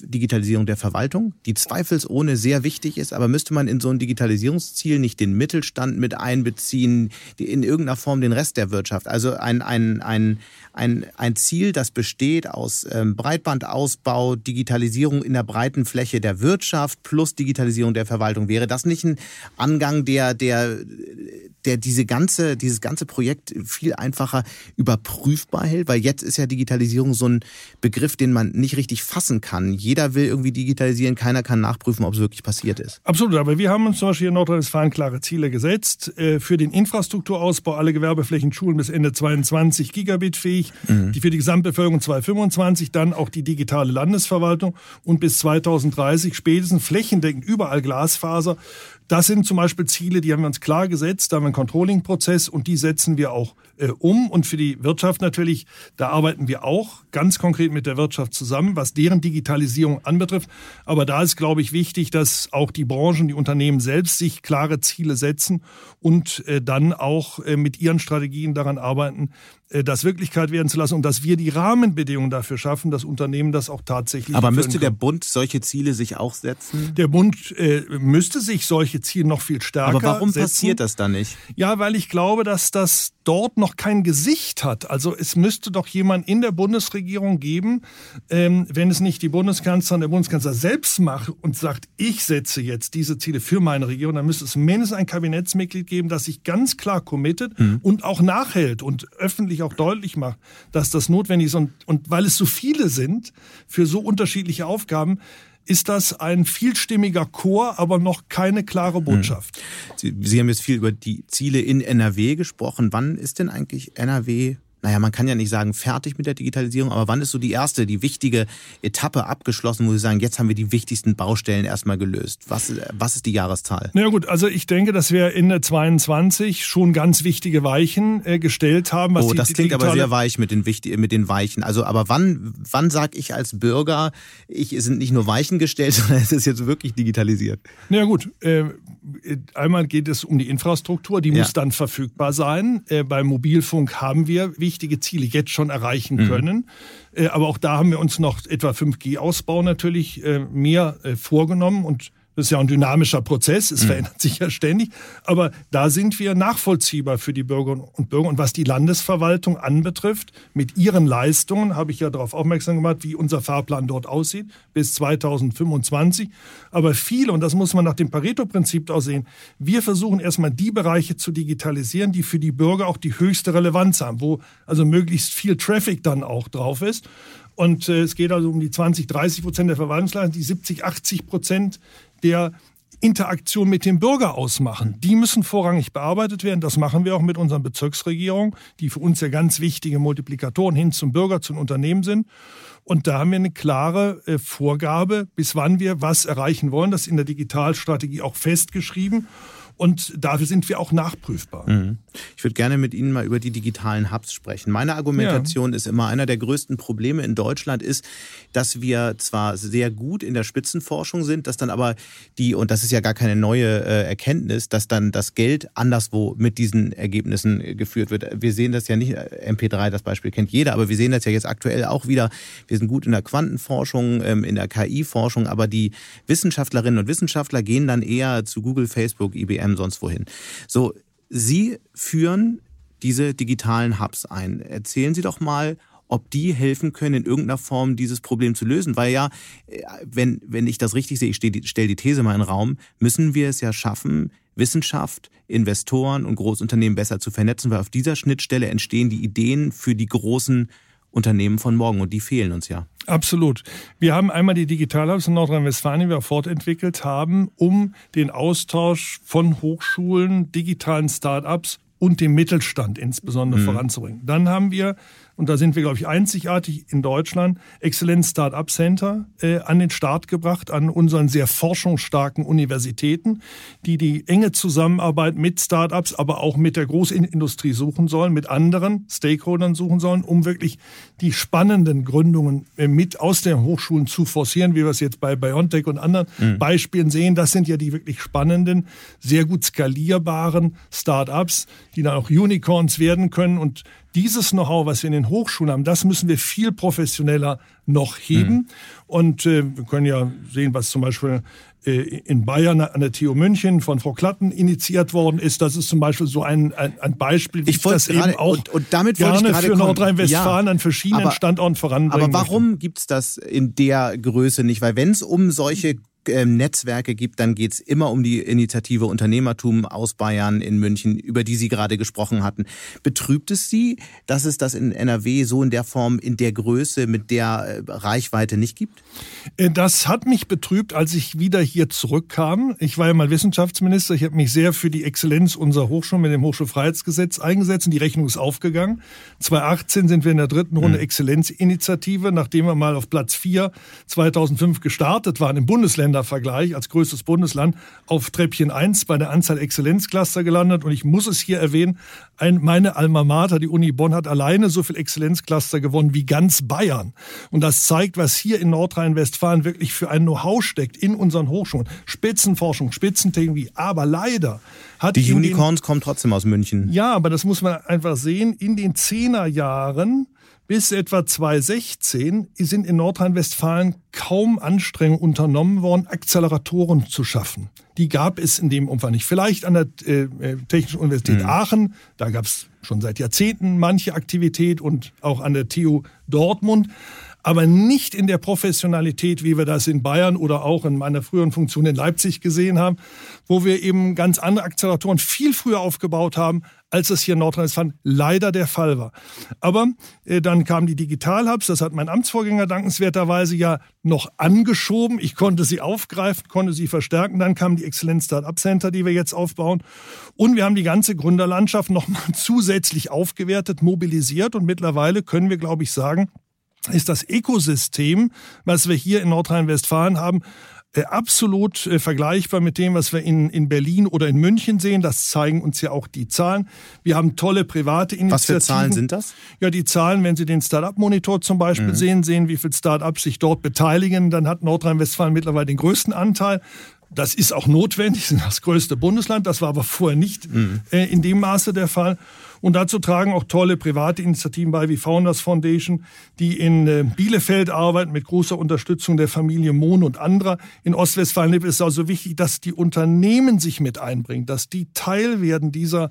S2: Digitalisierung der Verwaltung, die zweifelsohne sehr wichtig ist, aber müsste man in so ein Digitalisierungsziel nicht den Mittelstand mit einbeziehen, in irgendeiner Form den Rest der Wirtschaft? Also ein, ein, ein, ein, ein Ziel, das besteht aus ähm, Breitbandausbau, Digitalisierung in der breiten Fläche der Wirtschaft plus Digitalisierung der Verwaltung. Wäre das nicht ein Angang, der, der, der diese ganze, dieses ganze Projekt viel einfacher überprüfbar hält? Weil jetzt ist ja Digitalisierung so ein Begriff, den man nicht richtig fassen kann. Jeder will irgendwie digitalisieren, keiner kann nachprüfen, ob es wirklich passiert ist.
S1: Absolut, aber wir haben uns zum Beispiel in Nordrhein-Westfalen klare Ziele gesetzt. Äh, für den Infrastrukturausbau alle Gewerbeflächen, Schulen bis Ende 22 Gigabit fähig, mhm. die für die Gesamtbevölkerung 225, dann auch die digitale Landesverwaltung und bis 2030 spätestens flächendeckend überall Glasfaser. Das sind zum Beispiel Ziele, die haben wir uns klar gesetzt. Da haben wir einen Controlling-Prozess und die setzen wir auch äh, um. Und für die Wirtschaft natürlich, da arbeiten wir auch ganz konkret mit der Wirtschaft zusammen, was deren Digitalisierung anbetrifft. Aber da ist, glaube ich, wichtig, dass auch die Branchen, die Unternehmen selbst sich klare Ziele setzen und äh, dann auch äh, mit ihren Strategien daran arbeiten, äh, das Wirklichkeit werden zu lassen und dass wir die Rahmenbedingungen dafür schaffen, dass Unternehmen das auch tatsächlich.
S2: Aber müsste der Bund solche Ziele sich auch setzen?
S1: Der Bund äh, müsste sich solche Ziele noch viel stärker setzen.
S2: Aber warum
S1: setzen.
S2: passiert das dann nicht?
S1: Ja, weil ich glaube, dass das dort noch kein Gesicht hat. Also es müsste doch jemand in der Bundesregierung geben, ähm, wenn es nicht die Bundeskanzlerin, der Bundeskanzler selbst macht und sagt, ich setze jetzt diese Ziele für meine Regierung, dann müsste es mindestens ein Kabinettsmitglied geben, das sich ganz klar committet mhm. und auch nachhält und öffentlich auch deutlich macht, dass das notwendig ist. Und, und weil es so viele sind für so unterschiedliche Aufgaben, ist das ein vielstimmiger Chor, aber noch keine klare hm.
S2: Botschaft. Sie, Sie haben jetzt viel über die Ziele in NRW gesprochen. Wann ist denn eigentlich NRW naja, man kann ja nicht sagen fertig mit der Digitalisierung, aber wann ist so die erste, die wichtige Etappe abgeschlossen, wo Sie sagen, jetzt haben wir die wichtigsten Baustellen erstmal gelöst? Was, was ist die Jahreszahl?
S1: Na ja, gut, also ich denke, dass wir in der 22 schon ganz wichtige Weichen äh, gestellt haben.
S2: oh, das klingt aber sehr weich mit den, mit den Weichen. Also, aber wann, wann sage ich als Bürger, ich es sind nicht nur Weichen gestellt, sondern es ist jetzt wirklich digitalisiert?
S1: Na ja, gut, äh, einmal geht es um die Infrastruktur, die ja. muss dann verfügbar sein. Äh, beim Mobilfunk haben wir wichtige wichtige Ziele jetzt schon erreichen mhm. können. Mhm. aber auch da haben wir uns noch etwa 5G-Ausbau natürlich äh, mehr äh, vorgenommen und das ist ja ein dynamischer Prozess, es mhm. verändert sich ja ständig. Aber da sind wir nachvollziehbar für die Bürgerinnen und Bürger. Und was die Landesverwaltung anbetrifft, mit ihren Leistungen habe ich ja darauf aufmerksam gemacht, wie unser Fahrplan dort aussieht, bis 2025. Aber viele, und das muss man nach dem Pareto-Prinzip auch sehen, wir versuchen erstmal die Bereiche zu digitalisieren, die für die Bürger auch die höchste Relevanz haben, wo also möglichst viel Traffic dann auch drauf ist. Und äh, es geht also um die 20, 30 Prozent der Verwaltungsleistung, die 70, 80 Prozent der Interaktion mit dem Bürger ausmachen. Die müssen vorrangig bearbeitet werden. Das machen wir auch mit unseren Bezirksregierungen, die für uns ja ganz wichtige Multiplikatoren hin zum Bürger, zum Unternehmen sind. Und da haben wir eine klare äh, Vorgabe, bis wann wir was erreichen wollen. Das ist in der Digitalstrategie auch festgeschrieben. Und dafür sind wir auch nachprüfbar. Mhm.
S2: Ich würde gerne mit Ihnen mal über die digitalen Hubs sprechen. Meine Argumentation ja. ist immer, einer der größten Probleme in Deutschland ist, dass wir zwar sehr gut in der Spitzenforschung sind, dass dann aber die, und das ist ja gar keine neue äh, Erkenntnis, dass dann das Geld anderswo mit diesen Ergebnissen äh, geführt wird. Wir sehen das ja nicht, äh, MP3, das Beispiel kennt jeder, aber wir sehen das ja jetzt aktuell auch wieder. Wir sind gut in der Quantenforschung, ähm, in der KI-Forschung, aber die Wissenschaftlerinnen und Wissenschaftler gehen dann eher zu Google, Facebook, IBM, IBM, sonst wohin. So, Sie führen diese digitalen Hubs ein. Erzählen Sie doch mal, ob die helfen können, in irgendeiner Form dieses Problem zu lösen. Weil ja, äh, wenn, wenn ich das richtig sehe, ich stelle die These mal in den Raum, müssen wir es ja schaffen, Wissenschaft, Investoren und Großunternehmen besser zu vernetzen, weil auf dieser Schnittstelle entstehen die Ideen für die großen Unternehmen von morgen und die fehlen uns ja.
S1: Absolut. Wir haben einmal die Digitalhubs in Nordrhein-Westfalen, die wir fortentwickelt haben, um den Austausch von Hochschulen, digitalen Start-ups und dem Mittelstand insbesondere mhm. voranzubringen. Dann haben wir und da sind wir, glaube ich, einzigartig in Deutschland, Exzellenz Start-up Center äh, an den Start gebracht, an unseren sehr forschungsstarken Universitäten, die die enge Zusammenarbeit mit Start-ups, aber auch mit der Großindustrie suchen sollen, mit anderen Stakeholdern suchen sollen, um wirklich die spannenden Gründungen äh, mit aus den Hochschulen zu forcieren, wie wir es jetzt bei BioNTech und anderen mhm. Beispielen sehen. Das sind ja die wirklich spannenden, sehr gut skalierbaren Start-ups, die dann auch Unicorns werden können und dieses Know-how, was wir in den Hochschulen haben, das müssen wir viel professioneller noch heben. Mhm. Und äh, wir können ja sehen, was zum Beispiel äh, in Bayern an der TU München von Frau Klatten initiiert worden ist. Das ist zum Beispiel so ein, ein, ein Beispiel,
S2: wie ich, ich das grade, eben auch
S1: und, und damit gerne für Nordrhein-Westfalen ja, an verschiedenen aber, Standorten voranbringen
S2: Aber warum gibt es das in der Größe nicht? Weil wenn es um solche Netzwerke gibt, dann geht es immer um die Initiative Unternehmertum aus Bayern in München, über die Sie gerade gesprochen hatten. Betrübt es Sie, dass es das in NRW so in der Form, in der Größe, mit der äh, Reichweite nicht gibt?
S1: Äh, das hat mich betrübt, als ich wieder hier zurückkam. Ich war ja mal Wissenschaftsminister. Ich habe mich sehr für die Exzellenz unserer Hochschulen mit dem Hochschulfreiheitsgesetz eingesetzt und die Rechnung ist aufgegangen. 2018 sind wir in der dritten Runde mhm. Exzellenzinitiative, nachdem wir mal auf Platz 4 2005 gestartet waren im Bundesländer Ländervergleich als größtes Bundesland auf Treppchen 1 bei der Anzahl Exzellenzcluster gelandet. Und ich muss es hier erwähnen, ein, meine Alma Mater, die Uni Bonn, hat alleine so viel Exzellenzcluster gewonnen wie ganz Bayern. Und das zeigt, was hier in Nordrhein-Westfalen wirklich für ein Know-how steckt in unseren Hochschulen. Spitzenforschung, Spitzentechnologie. Aber leider hat
S2: die Unicorns den, kommen trotzdem aus München.
S1: Ja, aber das muss man einfach sehen. In den Zehnerjahren bis etwa 2016 sind in Nordrhein-Westfalen kaum Anstrengungen unternommen worden, Acceleratoren zu schaffen. Die gab es in dem Umfang nicht. Vielleicht an der äh, äh Technischen Universität mhm. Aachen, da gab es schon seit Jahrzehnten manche Aktivität und auch an der TU Dortmund. aber nicht in der Professionalität, wie wir das in Bayern oder auch in meiner früheren Funktion in Leipzig gesehen haben, wo wir eben ganz andere Akzeleratoren viel früher aufgebaut haben, als es hier in Nordrhein-Westfalen leider der Fall war. Aber äh, dann kamen die Digital-Hubs, das hat mein Amtsvorgänger dankenswerterweise ja noch angeschoben. Ich konnte sie aufgreifen, konnte sie verstärken. Dann kamen die Exzellenz Startup Center, die wir jetzt aufbauen. Und wir haben die ganze Gründerlandschaft nochmal zusätzlich aufgewertet, mobilisiert und mittlerweile können wir, glaube ich, sagen, ist das Ökosystem, was wir hier in Nordrhein-Westfalen haben, absolut äh, vergleichbar mit dem, was wir in, in Berlin oder in München sehen. Das zeigen uns ja auch die Zahlen. Wir haben tolle private Initiativen. Was
S2: für Zahlen sind das?
S1: Ja, die Zahlen, wenn Sie den Startup-Monitor zum Beispiel mhm. sehen, sehen, wie viele Startups sich dort beteiligen, dann hat Nordrhein-Westfalen mittlerweile den größten Anteil. Das ist auch notwendig, sind das größte Bundesland. Das war aber vorher nicht mhm. äh, in dem Maße der Fall. Und dazu tragen auch tolle private Initiativen bei, wie Founders Foundation, die in äh, Bielefeld arbeiten mit großer Unterstützung der Familie Mohn und anderer. In Ostwestfalen ist es also wichtig, dass die Unternehmen sich mit einbringen, dass die Teil werden dieser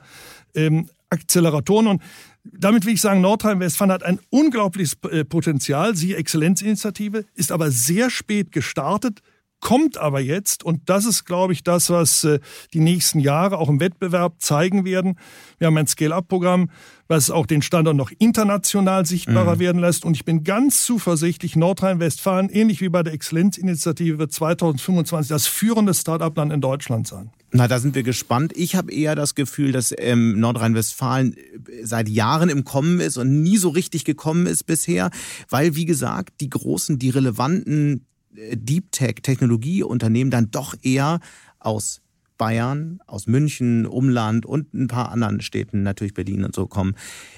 S1: ähm, Acceleratoren. Und damit will ich sagen, Nordrhein-Westfalen hat ein unglaubliches äh, Potenzial. Sie Exzellenzinitiative ist aber sehr spät gestartet, kommt aber jetzt, und das ist, glaube ich, das, was äh, die nächsten Jahre auch im Wettbewerb zeigen werden. Wir haben ein Scale-up-Programm, was auch den Standort noch international sichtbarer mhm. werden lässt. Und ich bin ganz zuversichtlich, Nordrhein-Westfalen, ähnlich wie bei der Exzellenzinitiative, wird 2025 das führende Start-up-Land in Deutschland sein.
S2: Na, da sind wir gespannt. Ich habe eher das Gefühl, dass ähm, Nordrhein-Westfalen äh, seit Jahren im Kommen ist und nie so richtig gekommen ist bisher, weil, wie gesagt, die großen, die relevanten Deep Tech Technologieunternehmen dann doch eher aus Bayern, aus München, Umland und ein paar anderen Städten, natürlich Berlin und so kommen.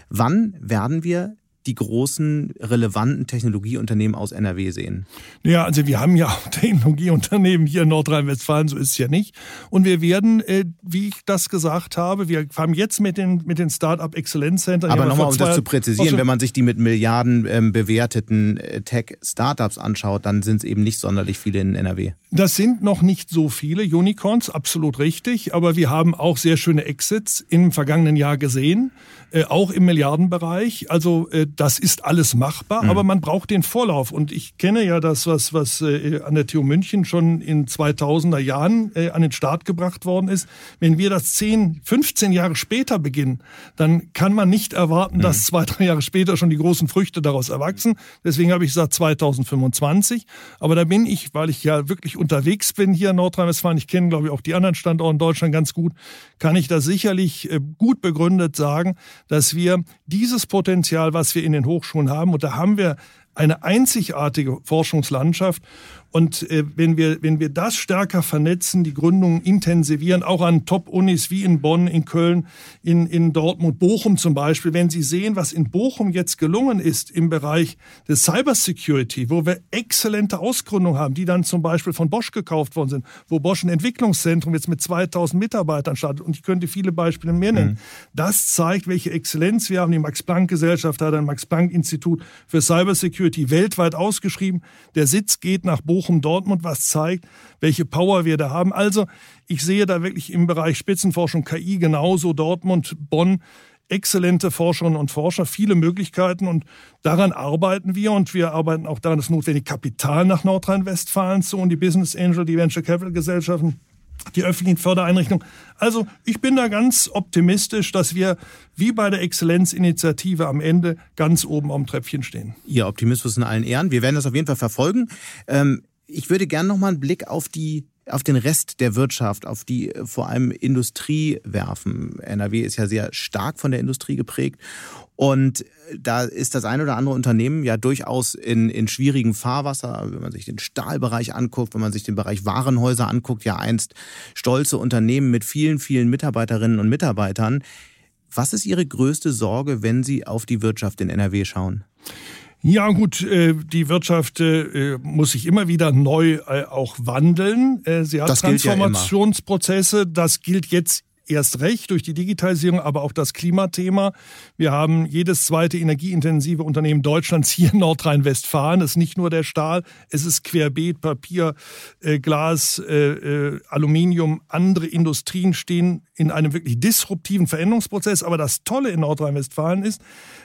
S2: Wann werden wir die großen relevanten Technologieunternehmen aus NRW sehen?
S1: Ja, also wir haben ja auch Technologieunternehmen hier in Nordrhein-Westfalen, so ist es ja nicht. Und wir werden, äh, wie ich das gesagt habe, wir haben jetzt mit den, mit den Startup Excellence Center.
S2: Aber nochmal, um das zu präzisieren, wenn man sich die mit Milliarden ähm, bewerteten äh, Tech-Startups anschaut, dann sind es eben nicht sonderlich viele in NRW.
S1: Das sind noch nicht so viele Unicorns, absolut richtig. Aber wir haben auch sehr schöne Exits im vergangenen Jahr gesehen, äh, auch im Milliardenbereich. Also äh, das ist alles machbar, mhm. aber man braucht den Vorlauf. Und ich kenne ja das, was, was äh, an der TU München schon in 2000er Jahren äh, an den Start gebracht worden ist. Wenn wir das 10, 15 Jahre später beginnen, dann kann man nicht erwarten, mhm. dass zwei, drei Jahre später schon die großen Früchte daraus erwachsen. Deswegen habe ich gesagt 2025. Aber da bin ich, weil ich ja wirklich unterwegs bin hier in Nordrhein-Westfalen, ich kenne, glaube ich, auch die anderen Standorte in Deutschland ganz gut, kann ich da sicherlich äh, gut begründet sagen, dass wir dieses Potenzial, was wir in den Hochschulen haben. Und da haben wir eine einzigartige Forschungslandschaft. Und äh, wenn, wir, wenn wir das stärker vernetzen, die Gründungen intensivieren, auch an Top-Unis wie in Bonn, in Köln, in, in Dortmund, Bochum zum Beispiel, wenn Sie sehen, was in Bochum jetzt gelungen ist im Bereich des Cybersecurity, wo wir exzellente Ausgründungen haben, die dann zum Beispiel von Bosch gekauft worden sind, wo Bosch ein Entwicklungszentrum jetzt mit 2000 Mitarbeitern startet. Und ich könnte viele Beispiele mehr nennen. Mhm. Das zeigt, welche Exzellenz wir haben. Die Max-Planck-Gesellschaft hat ein Max-Planck-Institut für Cybersecurity weltweit ausgeschrieben. Der Sitz geht nach Bochum Bochum-Dortmund, was zeigt, welche Power wir da haben. Also ich sehe da wirklich im Bereich Spitzenforschung KI genauso Dortmund, Bonn, exzellente Forscherinnen und Forscher, viele Möglichkeiten und daran arbeiten wir und wir arbeiten auch daran, dass notwendig Kapital nach Nordrhein-Westfalen zu und die Business Angel, die Venture Capital Gesellschaften die öffentlichen Fördereinrichtungen. Also ich bin da ganz optimistisch, dass wir wie bei der Exzellenzinitiative am Ende ganz oben am Treppchen stehen.
S2: Ihr Optimismus in allen Ehren. Wir werden das auf jeden Fall verfolgen. Ähm ich würde gerne noch mal einen Blick auf die auf den Rest der Wirtschaft, auf die äh, vor allem Industrie werfen. NRW ist ja sehr stark von der Industrie geprägt. Und äh, da ist das ein oder andere Unternehmen ja durchaus in, in schwierigen Fahrwasser. Wenn man sich den Stahlbereich anguckt, wenn man sich den Bereich Warenhäuser anguckt, ja einst stolze Unternehmen mit vielen, vielen Mitarbeiterinnen und Mitarbeitern. Was ist Ihre größte Sorge, wenn Sie auf die Wirtschaft in NRW schauen?
S1: Ja gut, äh, die Wirtschaft äh, muss sich immer wieder neu äh, auch wandeln. Sie hat das Transformationsprozesse. Ja das gilt jetzt erst recht durch die Digitalisierung, aber auch das Klimathema. Wir haben jedes zweite energieintensive Unternehmen Deutschlands hier in Nordrhein-Westfalen. Es ist nicht nur der Stahl, es ist querbeet, Papier, Glas, Aluminium. Andere Industrien stehen in einem wirklich disruptiven Veränderungsprozess. Aber das Tolle in Nordrhein-Westfalen ist,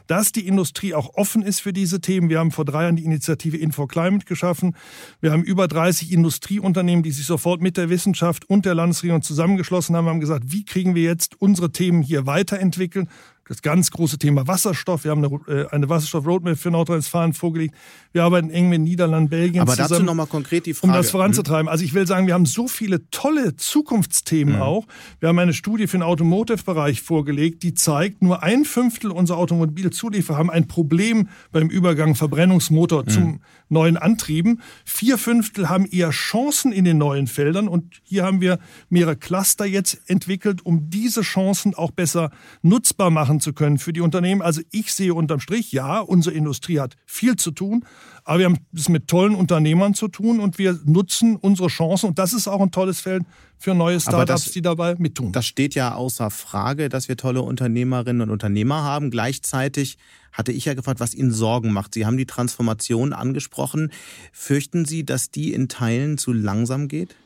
S1: dass die Industrie auch offen ist für diese Themen. Wir haben vor drei Jahren die Initiative InfoClimate geschaffen. Wir haben über 30 Industrieunternehmen, die sich sofort mit der Wissenschaft und der Landesregierung zusammengeschlossen haben, haben gesagt, wie kriegen wir jetzt unsere Themen hier weiterentwickeln das ganz große Thema Wasserstoff. Wir haben eine, äh, eine Wasserstoff-Roadmap für Nordrhein-Westfalen vorgelegt. Wir arbeiten eng mit Niederland, Belgien
S2: Aber
S1: zusammen.
S2: dazu nochmal konkret die Frage.
S1: Um das voranzutreiben. Also ich will sagen, wir haben so viele tolle Zukunftsthemen mhm. auch. Wir haben eine Studie für den Automotive-Bereich vorgelegt, die zeigt, nur ein Fünftel unserer Automobilzulieferer haben ein Problem beim Übergang Verbrennungsmotor mhm. zum neuen Antrieben. Vier Fünftel haben eher Chancen in den neuen Feldern. Und hier haben wir mehrere Cluster jetzt entwickelt, um diese Chancen auch besser nutzbar machen zu können für die Unternehmen. Also ich sehe unterm Strich, ja, unsere Industrie hat viel zu tun, aber wir haben es mit tollen Unternehmern zu tun und wir nutzen unsere Chancen und das ist auch ein tolles Feld für neue Startups, die dabei mittun.
S2: Das steht ja außer Frage, dass wir tolle Unternehmerinnen und Unternehmer haben. Gleichzeitig hatte ich ja gefragt, was Ihnen Sorgen macht. Sie haben die Transformation angesprochen. Fürchten Sie, dass die in Teilen zu langsam geht?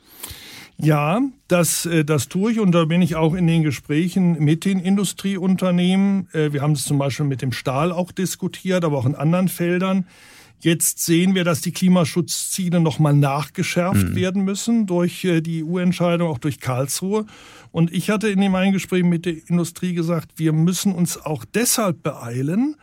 S1: Ja, das, äh, das tue ich und da bin ich auch in den Gesprächen mit den Industrieunternehmen. Äh, wir haben es zum Beispiel mit dem Stahl auch diskutiert, aber auch in anderen Feldern. Jetzt sehen wir, dass die Klimaschutzziele nochmal nachgeschärft mhm. werden müssen durch äh, die EU-Entscheidung, auch durch Karlsruhe. Und ich hatte in meinen Gesprächen mit der Industrie gesagt, wir müssen uns auch deshalb beeilen,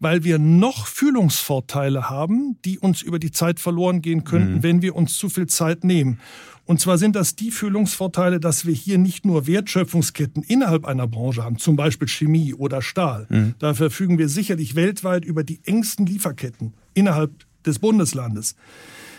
S1: weil wir noch Fühlungsvorteile haben, die uns über die Zeit verloren gehen könnten, mhm. wenn wir uns zu viel Zeit nehmen. Und zwar sind das die Füllungsvorteile, dass wir hier nicht nur Wertschöpfungsketten innerhalb einer Branche haben, zum Beispiel Chemie oder Stahl. Mhm. Da verfügen wir sicherlich weltweit über die engsten Lieferketten innerhalb des Bundeslandes.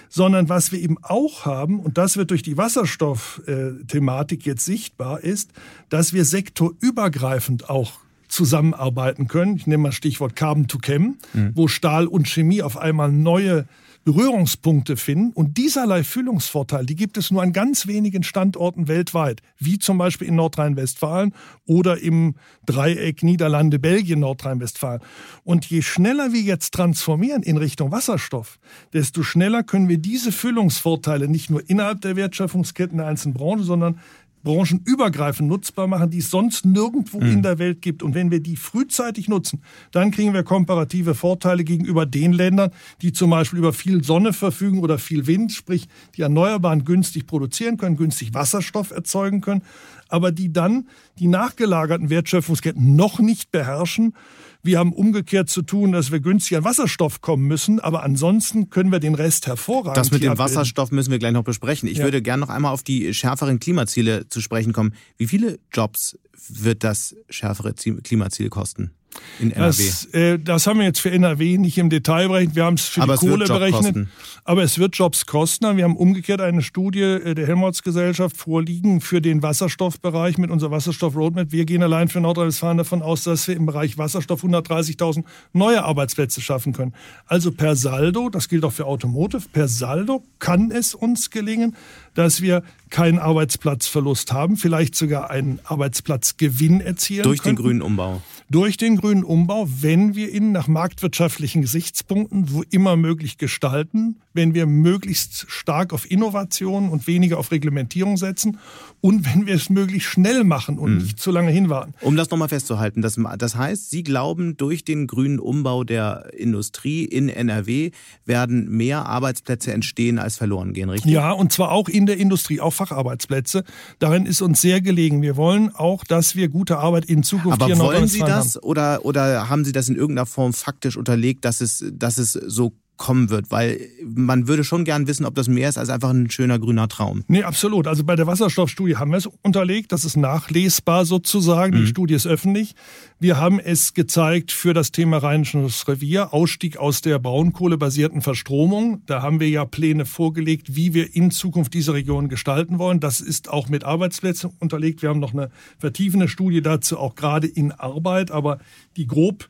S1: Sondern was wir eben auch haben, und das wird durch die Wasserstoffthematik jetzt sichtbar, ist, dass wir sektorübergreifend auch zusammenarbeiten können. Ich nehme mal Stichwort Carbon to Chem, mhm. wo Stahl und Chemie auf einmal neue Berührungspunkte finden. Und dieserlei Füllungsvorteil, die gibt es nur an ganz wenigen Standorten weltweit, wie zum Beispiel in Nordrhein-Westfalen oder im Dreieck Niederlande, Belgien, Nordrhein-Westfalen. Und je schneller wir jetzt transformieren in Richtung Wasserstoff, desto schneller können wir diese Füllungsvorteile nicht nur innerhalb der Wertschöpfungsketten der einzelnen Branchen, sondern branchenübergreifend nutzbar machen, die es sonst nirgendwo mhm. in der Welt gibt. Und wenn wir die frühzeitig nutzen, dann kriegen wir komparative Vorteile gegenüber den Ländern, die zum Beispiel über viel Sonne verfügen oder viel Wind, sprich die Erneuerbaren günstig produzieren können, günstig Wasserstoff erzeugen können, aber die dann die nachgelagerten Wertschöpfungsketten noch nicht beherrschen wir haben umgekehrt zu tun, dass wir günstig an Wasserstoff kommen müssen, aber ansonsten können wir den Rest hervorragend.
S2: Das mit dem Wasserstoff müssen wir gleich noch besprechen. Ich ja. würde gerne noch einmal auf die schärferen Klimaziele zu sprechen kommen. Wie viele Jobs wird das schärfere Klimaziel kosten? In NRW.
S1: Das, äh, das haben wir jetzt für NRW nicht im Detail berechnet. Wir haben es für aber die Kohle berechnet. Kosten. Aber es wird Jobs kosten. Wir haben umgekehrt eine Studie äh, der Helmholtz-Gesellschaft vorliegen für den Wasserstoffbereich mit unserer Wasserstoff-Roadmap. Wir gehen allein für Nordrhein-Westfalen davon aus, dass wir im Bereich Wasserstoff 130.000 neue Arbeitsplätze schaffen können. Also per Saldo, das gilt auch für Automotive, per Saldo kann es uns gelingen, dass wir keinen Arbeitsplatzverlust haben, vielleicht sogar einen Arbeitsplatzgewinn erzielen
S2: Durch
S1: könnten.
S2: den grünen Umbau.
S1: Durch den grünen Umbau, wenn wir ihn nach marktwirtschaftlichen Gesichtspunkten, wo immer möglich gestalten, wenn wir möglichst stark auf Innovation und weniger auf Reglementierung setzen und wenn wir es möglichst schnell machen und mhm. nicht zu lange hinwarten.
S2: Um das nochmal festzuhalten, das, das heißt, Sie glauben, durch den grünen Umbau der Industrie in NRW werden mehr Arbeitsplätze entstehen als verloren gehen, richtig?
S1: Ja, und zwar auch in der Industrie, auch Facharbeitsplätze. Darin ist uns sehr gelegen. Wir wollen auch, dass wir gute Arbeit in Zukunft
S2: Aber
S1: hier
S2: noch wollen Sie das haben. oder oder haben Sie das in irgendeiner Form faktisch unterlegt, dass es dass es so kommen wird, weil man würde schon gern wissen, ob das mehr ist als einfach ein schöner grüner Traum.
S1: Nee, absolut. Also bei der Wasserstoffstudie haben wir es unterlegt, das ist nachlesbar sozusagen, mhm. die Studie ist öffentlich. Wir haben es gezeigt für das Thema Rheinisches Revier, Ausstieg aus der braunkohlebasierten Verstromung. Da haben wir ja Pläne vorgelegt, wie wir in Zukunft diese Region gestalten wollen. Das ist auch mit Arbeitsplätzen unterlegt. Wir haben noch eine vertiefende Studie dazu auch gerade in Arbeit, aber die grob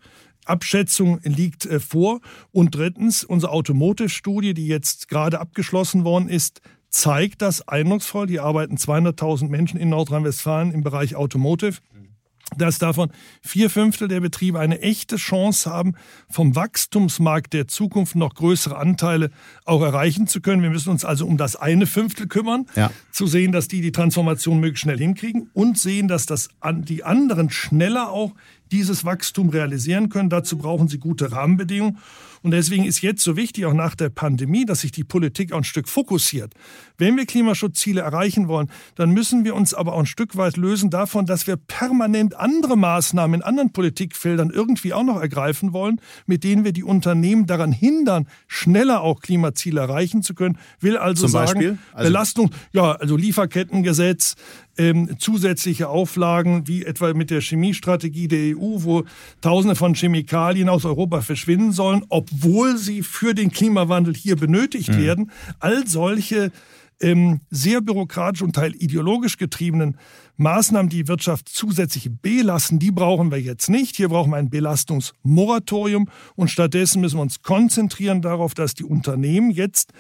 S1: Abschätzung liegt äh, vor. Und drittens, unsere Automotive-Studie, die jetzt gerade abgeschlossen worden ist, zeigt das eindrucksvoll. Die arbeiten 200.000 Menschen in Nordrhein-Westfalen im Bereich Automotive. dass davon vier Fünftel der Betriebe eine echte Chance haben, vom Wachstumsmarkt der Zukunft noch größere Anteile auch erreichen zu können. Wir müssen uns also um das eine Fünftel kümmern, ja. zu sehen, dass die die Transformation möglichst schnell hinkriegen und sehen, dass das die anderen schneller auch dieses Wachstum realisieren können. Dazu brauchen sie gute Rahmenbedingungen. Und deswegen ist jetzt so wichtig, auch nach der Pandemie, dass sich die Politik auch ein Stück fokussiert. Wenn wir Klimaschutzziele erreichen wollen, dann müssen wir uns aber auch ein Stück weit lösen davon, dass wir permanent andere Maßnahmen in anderen Politikfeldern irgendwie auch noch ergreifen wollen, mit denen wir die Unternehmen daran hindern, schneller auch Klimaziele erreichen zu können. Will also Zum sagen, also Belastung, ja, also Lieferkettengesetz, ähm, zusätzliche Auflagen, wie etwa mit der Chemiestrategie der EU, wo Tausende von Chemikalien aus Europa verschwinden sollen, obwohl sie für den Klimawandel hier benötigt mhm. werden. All solche ähm, sehr bürokratisch und teil ideologisch getriebenen Maßnahmen, die Wirtschaft zusätzlich belasten, die brauchen wir jetzt nicht. Hier brauchen wir ein Belastungsmoratorium und stattdessen müssen wir uns konzentrieren darauf, dass die Unternehmen jetzt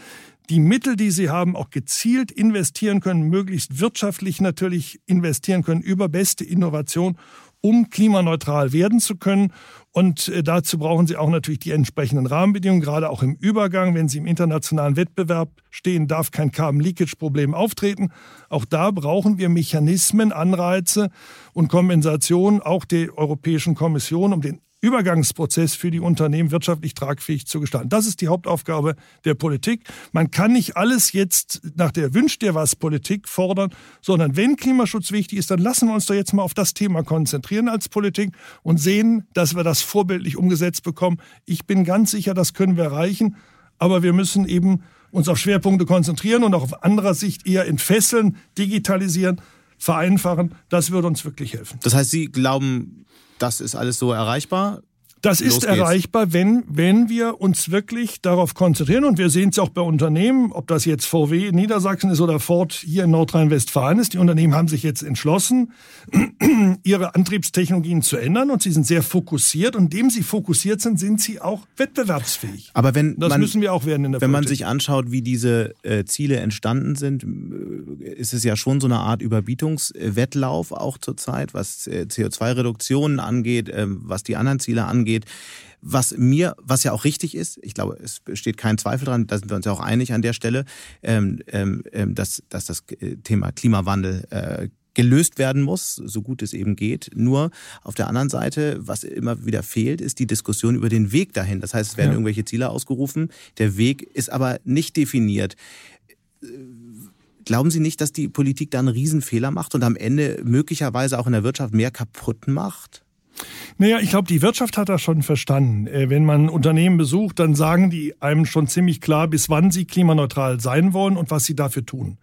S1: die Mittel, die sie haben, auch gezielt investieren können, möglichst wirtschaftlich natürlich investieren können über beste Innovation, um klimaneutral werden zu können. Und äh, dazu brauchen sie auch natürlich die entsprechenden Rahmenbedingungen, gerade auch im Übergang. Wenn sie im internationalen Wettbewerb stehen, darf kein Carbon Leakage Problem auftreten. Auch da brauchen wir Mechanismen, Anreize und Kompensationen auch der Europäischen Kommission, um den Übergangsprozess für die Unternehmen wirtschaftlich tragfähig zu gestalten. Das ist die Hauptaufgabe der Politik. Man kann nicht alles jetzt nach der Wünsch dir was Politik fordern, sondern wenn Klimaschutz wichtig ist, dann lassen wir uns doch jetzt mal auf das Thema konzentrieren als Politik und sehen, dass wir das vorbildlich umgesetzt bekommen. Ich bin ganz sicher, das können wir erreichen, aber wir müssen eben uns auf Schwerpunkte konzentrieren und auch auf anderer Sicht eher entfesseln, digitalisieren, vereinfachen. Das würde uns wirklich helfen.
S2: Das heißt, Sie glauben, das ist alles so erreichbar.
S1: Das ist erreichbar, wenn, wenn wir uns wirklich darauf konzentrieren. Und wir sehen es auch bei Unternehmen, ob das jetzt VW in Niedersachsen ist oder Ford hier in Nordrhein-Westfalen ist. Die Unternehmen haben sich jetzt entschlossen, ihre Antriebstechnologien zu ändern und sie sind sehr fokussiert. Und indem sie fokussiert sind, sind sie auch wettbewerbsfähig.
S2: Aber wenn
S1: das
S2: man,
S1: müssen wir auch werden in der
S2: Wenn Politik. man sich anschaut, wie diese äh, Ziele entstanden sind, äh, ist es ja schon so eine Art Überbietungswettlauf auch zurzeit, was äh, CO2-Reduktionen angeht, äh, was die anderen Ziele angeht angeht. Was mir, was ja auch richtig ist, ich glaube, es besteht kein Zweifel dran, da sind wir uns ja auch einig an der Stelle, ähm, ähm, ähm dass, dass das äh, Thema Klimawandel äh, gelöst werden muss, so gut es eben geht. Nur auf der anderen Seite, was immer wieder fehlt, ist die Diskussion über den Weg dahin. Das heißt, es werden ja. irgendwelche Ziele ausgerufen, der Weg ist aber nicht definiert. Glauben Sie nicht, dass die Politik da einen Riesenfehler macht und am Ende möglicherweise auch in der Wirtschaft mehr kaputt macht?
S1: Naja, ich glaube, die Wirtschaft hat das schon verstanden. Äh, wenn man Unternehmen besucht, dann sagen die einem schon ziemlich klar, bis wann sie klimaneutral sein wollen und was sie dafür tun.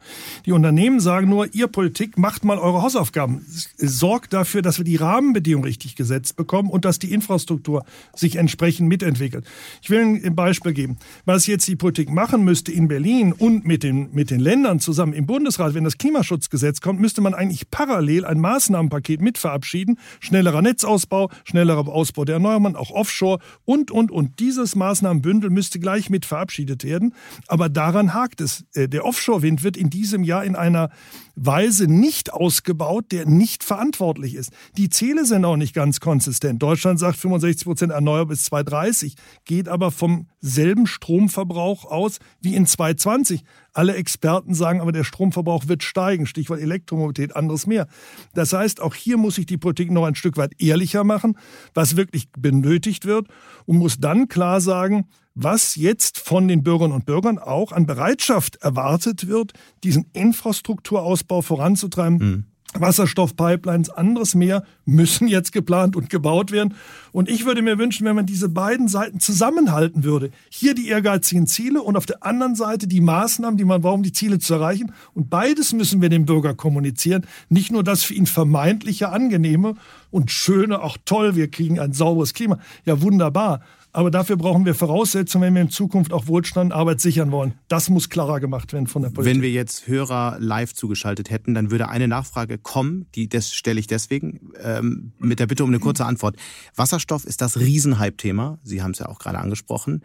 S1: Die Unternehmen sagen nur, ihr Politik macht mal eure Hausaufgaben. Sorgt dafür, dass wir die Rahmenbedingungen richtig gesetzt bekommen und dass die Infrastruktur sich entsprechend mitentwickelt. Ich will ein Beispiel geben. Was jetzt die Politik machen müsste in Berlin und mit den, mit den Ländern zusammen im Bundesrat, wenn das Klimaschutzgesetz kommt, müsste man eigentlich parallel ein Maßnahmenpaket mit verabschieden. Schnellerer Netzausbau, schnellerer Ausbau der Erneuerbaren, auch Offshore und, und, und. Dieses Maßnahmenbündel müsste gleich mit verabschiedet werden. Aber daran hakt es. Äh, der Offshore-Wind wird in diesem Jahr in einer Weise nicht ausgebaut, der nicht verantwortlich ist. Die Ziele sind auch nicht ganz konsistent. Deutschland sagt 65 Prozent erneuerbar bis 2030, geht aber vom selben Stromverbrauch aus wie in 2020. Alle Experten sagen aber, der Stromverbrauch wird steigen. Stichwort Elektromobilität, anderes mehr. Das heißt, auch hier muss sich die Politik noch ein Stück weit ehrlicher machen, was wirklich benötigt wird und muss dann klar sagen, was jetzt von den Bürgerinnen und Bürgern auch an Bereitschaft erwartet wird, diesen Infrastrukturausbau voranzutreiben. Mhm. Wasserstoffpipelines, anderes mehr müssen jetzt geplant und gebaut werden. Und ich würde mir wünschen, wenn man diese beiden Seiten zusammenhalten würde. Hier die ehrgeizigen Ziele und auf der anderen Seite die Maßnahmen, die man braucht, um die Ziele zu erreichen. Und beides müssen wir dem Bürger kommunizieren. Nicht nur das für ihn vermeintliche Angenehme und schöne, auch toll, wir kriegen ein sauberes Klima. Ja, wunderbar. Aber dafür brauchen wir Voraussetzungen, wenn wir in Zukunft auch Wohlstand und Arbeit sichern wollen. Das muss klarer gemacht werden von der Politik.
S2: Wenn wir jetzt Hörer live zugeschaltet hätten, dann würde eine Nachfrage kommen, die das stelle ich deswegen ähm, mit der Bitte um eine kurze Antwort. Wasserstoff ist das Riesenhype-Thema. Sie haben es ja auch gerade angesprochen.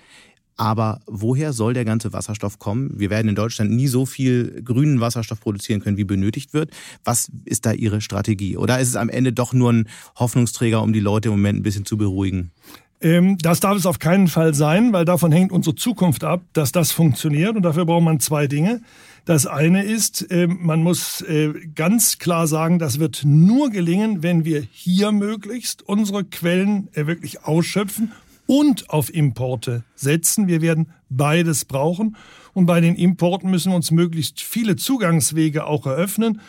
S2: Aber woher soll der ganze Wasserstoff kommen? Wir werden in Deutschland nie so viel grünen Wasserstoff produzieren können, wie benötigt wird. Was ist da Ihre Strategie? Oder ist es am Ende doch nur ein Hoffnungsträger, um die Leute im Moment ein bisschen zu beruhigen?
S1: Ähm, das darf es auf keinen Fall sein, weil davon hängt unsere Zukunft ab, dass das funktioniert. Und dafür braucht man zwei Dinge. Das eine ist, ähm, man muss äh, ganz klar sagen, das wird nur gelingen, wenn wir hier möglichst unsere Quellen äh, wirklich ausschöpfen und auf Importe setzen. Wir werden beides brauchen. Und bei den Importen müssen wir uns möglichst viele Zugangswege auch eröffnen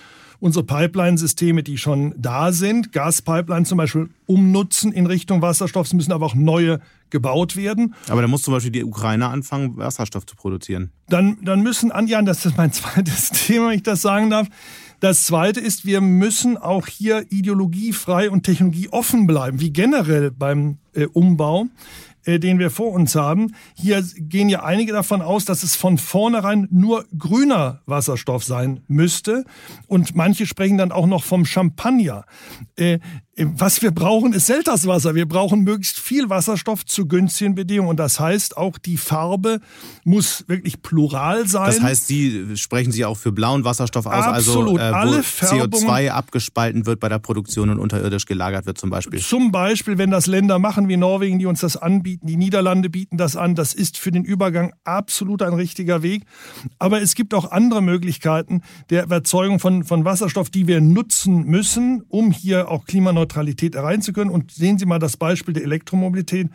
S1: unsere Pipeline-Systeme, die schon da sind, Gaspipeline zum Beispiel, umnutzen in Richtung Wasserstoff. Es müssen aber auch neue gebaut werden.
S2: Aber da muss zum Beispiel die Ukraine anfangen, Wasserstoff zu produzieren.
S1: Dann, dann müssen an, ja, das ist mein zweites Thema, wenn ich das sagen darf. Das zweite ist, wir müssen auch hier ideologiefrei und technologieoffen bleiben, wie generell beim äh, Umbau äh, den wir vor uns haben. Hier gehen ja einige davon aus, dass es von vornherein nur grüner Wasserstoff sein müsste. Und manche sprechen dann auch noch vom Champagner. Äh, was wir brauchen, ist Selterswasser. Wir brauchen möglichst viel Wasserstoff zu günstigen Bedingungen. Und das heißt, auch die Farbe muss wirklich plural sein.
S2: Das heißt, Sie sprechen sich auch für blauen Wasserstoff aus, also,
S1: Absolut.
S2: also äh, wo
S1: Alle
S2: CO2 abgespalten wird bei der Produktion und unterirdisch gelagert wird zum Beispiel.
S1: Zum Beispiel, wenn das Länder machen wie Norwegen, die uns das anbieten, die Niederlande bieten das an, das ist für den Übergang absolut ein richtiger Weg. Aber es gibt auch andere Möglichkeiten der Erzeugung von, von Wasserstoff, die wir nutzen müssen, um hier auch klimaneutral Klimaneutralität erreichen zu können. Und sehen Sie mal das Beispiel der Elektromobilität.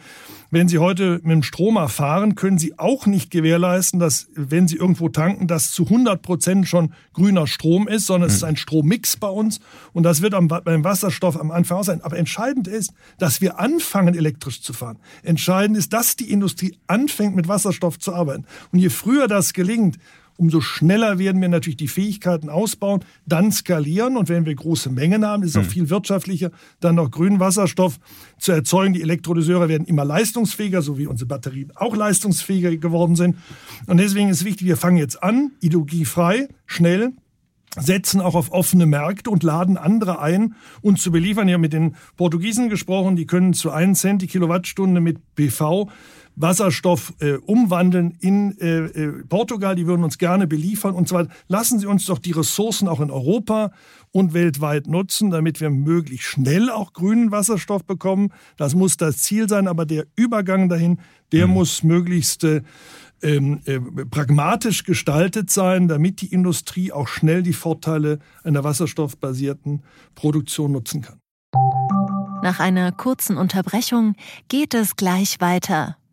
S1: Wenn Sie heute mit dem Stromer fahren, können Sie auch nicht gewährleisten, dass, wenn Sie irgendwo tanken, das zu 100 Prozent schon grüner Strom ist, sondern es ist hm. ein Strommix bei uns. Und das wird am, beim Wasserstoff am Anfang auch sein. Aber entscheidend ist, dass wir anfangen, elektrisch zu fahren. Entscheidend ist, dass die Industrie anfängt, mit Wasserstoff zu arbeiten. Und je früher das gelingt, umso schneller werden wir natürlich die Fähigkeiten ausbauen, dann skalieren. Und wenn wir große Mengen haben, ist es auch hm. viel wirtschaftlicher, dann noch grünen Wasserstoff zu erzeugen. Die Elektrolyseure werden immer leistungsfähiger, so wie unsere Batterien auch leistungsfähiger geworden sind. Und deswegen ist wichtig, wir fangen jetzt an, ideologiefrei, schnell, setzen auch auf offene Märkte und laden andere ein, uns zu beliefern. Ich habe mit den Portugiesen gesprochen, die können zu 1 Cent die Kilowattstunde mit PV Wasserstoff äh, umwandeln in äh, äh, Portugal. Die würden uns gerne beliefern. Und zwar lassen Sie uns doch die Ressourcen auch in Europa und weltweit nutzen, damit wir möglichst schnell auch grünen Wasserstoff bekommen. Das muss das Ziel sein, aber der Übergang dahin, der mhm. muss möglichst äh, ähm, äh, pragmatisch gestaltet sein, damit die Industrie auch schnell die Vorteile einer wasserstoffbasierten Produktion nutzen kann.
S3: Nach einer kurzen Unterbrechung geht es gleich weiter.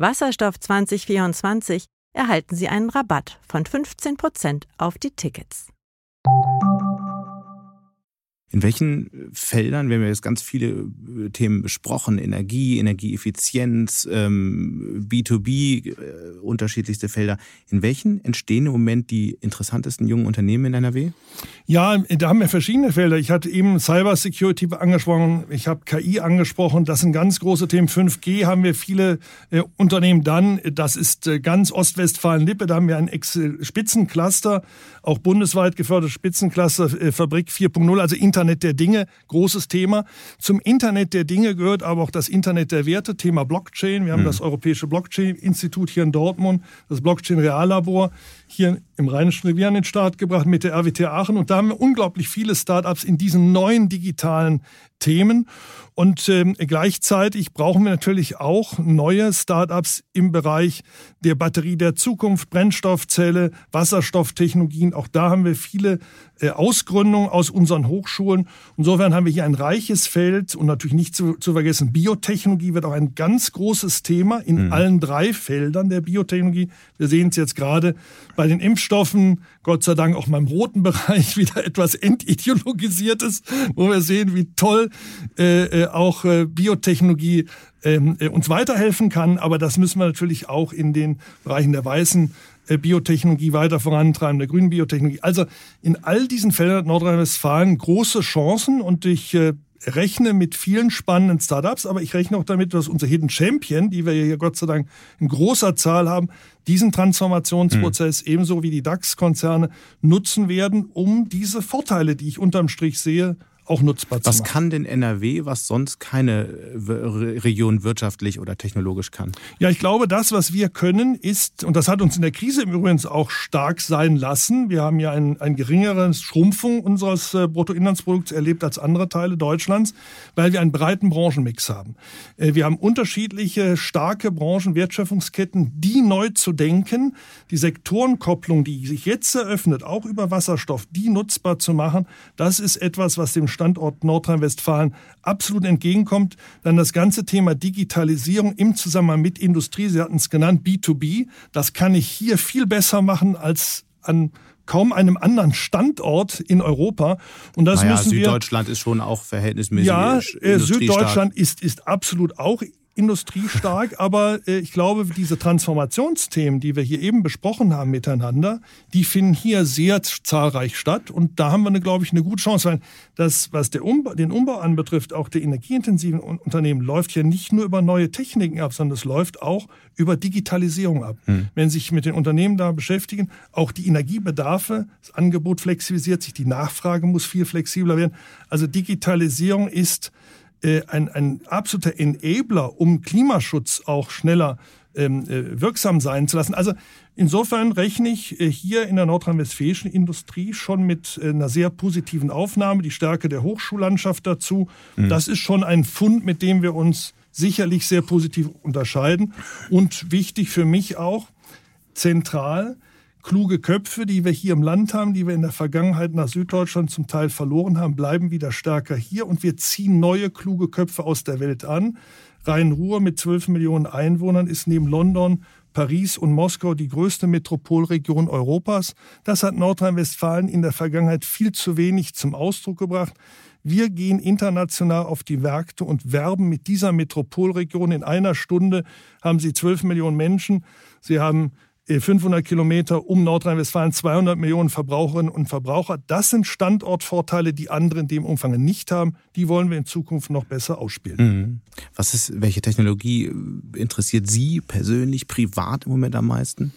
S4: Wasserstoff 2024 erhalten Sie einen Rabatt von 15% auf die Tickets.
S2: In welchen Feldern, wir haben jetzt ganz viele äh, Themen besprochen, Energie, Energieeffizienz, ähm, B2B, äh, unterschiedlichste Felder, in welchen entstehen im Moment die interessantesten jungen Unternehmen in NRW?
S1: Ja, da haben wir verschiedene Felder. Ich hatte eben Cyber Security angesprochen, ich habe KI angesprochen, das sind ganz große Themen. 5G haben wir viele äh, Unternehmen dann, das ist äh, ganz Ostwestfalen-Lippe, da haben wir ein Spitzencluster, auch bundesweit geförderte Spitzencluster, äh, Fabrik 4.0, also Internet Internet der Dinge, großes Thema. Zum Internet der Dinge gehört aber auch das Internet der Werte, Thema Blockchain. Wir haben mhm. das Europäische Blockchain-Institut hier in Dortmund, das Blockchain-Reallabor hier im Rheinischen Revier an den Start gebracht mit der RWT Aachen. Und da haben wir unglaublich viele Startups in diesen neuen digitalen Themen. Und ähm, gleichzeitig brauchen wir natürlich auch neue Startups im Bereich der Batterie der Zukunft, Brennstoffzelle, Wasserstofftechnologien. Auch da haben wir viele äh, Ausgründungen aus unseren Hochschulen. Insofern haben wir hier ein reiches Feld und natürlich nicht zu, zu vergessen, Biotechnologie wird auch ein ganz großes Thema in mhm. allen drei Feldern der Biotechnologie. Wir sehen es jetzt gerade bei den Impfstoffen Gott sei Dank auch mal im roten Bereich wieder etwas entideologisiert ist, wo wir sehen, wie toll äh, äh auch äh, Biotechnologie ähm, äh, uns weiterhelfen kann. Aber das müssen wir natürlich auch in den Bereichen der weißen äh, Biotechnologie weiter vorantreiben, der grünen Biotechnologie. Also in all diesen Feldern Nordrhein-Westfalen große Chancen und ich äh, rechne mit vielen spannenden Startups, aber ich rechne auch damit, dass unser Hidden Champion, die wir hier Gott sei Dank in großer Zahl haben, diesen Transformationsprozess mhm. ebenso wie die DAX-Konzerne nutzen werden, um diese Vorteile, die ich unterm Strich sehe, auch nutzbar
S2: was
S1: zu machen.
S2: Was kann denn NRW, was sonst keine äh, Region wirtschaftlich oder technologisch kann?
S1: Ja, ich glaube, das, was wir können, ist, und das hat uns in der Krise übrigens auch stark sein lassen, wir haben ja ein, ein geringeres Schrumpfung unseres äh, Bruttoinlandsprodukts erlebt als andere Teile Deutschlands, weil wir einen breiten Branchenmix haben. Äh, wir haben unterschiedliche starke Branchen, Wertschöpfungsketten, die neu zu denken, die Sektorenkopplung, die sich jetzt eröffnet, auch über Wasserstoff, die nutzbar zu machen, das ist etwas, was dem Standort Nordrhein-Westfalen absolut entgegenkommt. Dann das ganze Thema Digitalisierung im Zusammenhang mit Industrie, Sie hatten es genannt, B2B, das kann ich hier viel besser machen als an kaum einem anderen Standort in Europa.
S2: Und das naja, müssen Süddeutschland wir, ist schon auch verhältnismäßig.
S1: Ja, äh, Süddeutschland ist, ist absolut auch industriestark, aber äh, ich glaube, diese Transformationsthemen, die wir hier eben besprochen haben miteinander, die finden hier sehr zahlreich statt und da haben wir, eine, glaube ich, eine gute Chance, weil das, was der Umbau, den Umbau anbetrifft, auch der energieintensiven Unternehmen, läuft ja nicht nur über neue Techniken ab, sondern es läuft auch über Digitalisierung ab. Hm. Wenn sich mit den Unternehmen da beschäftigen, auch die Energiebedarfe, das Angebot flexibilisiert sich, die Nachfrage muss viel flexibler werden. Also Digitalisierung ist äh, ein, ein absoluter Enabler, um Klimaschutz auch schneller ähm, äh, wirksam sein zu lassen. Also insofern rechne ich äh, hier in der nordrhein-westfälischen Industrie schon mit äh, einer sehr positiven Aufnahme, die Stärke der Hochschullandschaft dazu. Mhm. Das ist schon ein Fund, mit dem wir uns sicherlich sehr positiv unterscheiden. Und wichtig für mich auch, zentral, kluge Köpfe, die wir hier im Land haben, die wir in der Vergangenheit nach Süddeutschland zum Teil verloren haben, bleiben wieder stärker hier und wir ziehen neue kluge Köpfe aus der Welt an. Rhein-Ruhr mit 12 Millionen Einwohnern ist neben London, Paris und Moskau die größte Metropolregion Europas. Das hat Nordrhein-Westfalen in der Vergangenheit viel zu wenig zum Ausdruck gebracht. Wir gehen international auf die Märkte und werben mit dieser Metropolregion. In einer Stunde haben sie 12 Millionen Menschen. Sie haben 500 Kilometer um Nordrhein-Westfalen, 200 Millionen Verbraucherinnen und Verbraucher. Das sind Standortvorteile, die andere in dem Umfang nicht haben. Die wollen wir in Zukunft noch besser ausspielen. Mhm.
S2: Was ist, welche Technologie interessiert Sie persönlich, privat im Moment am meisten?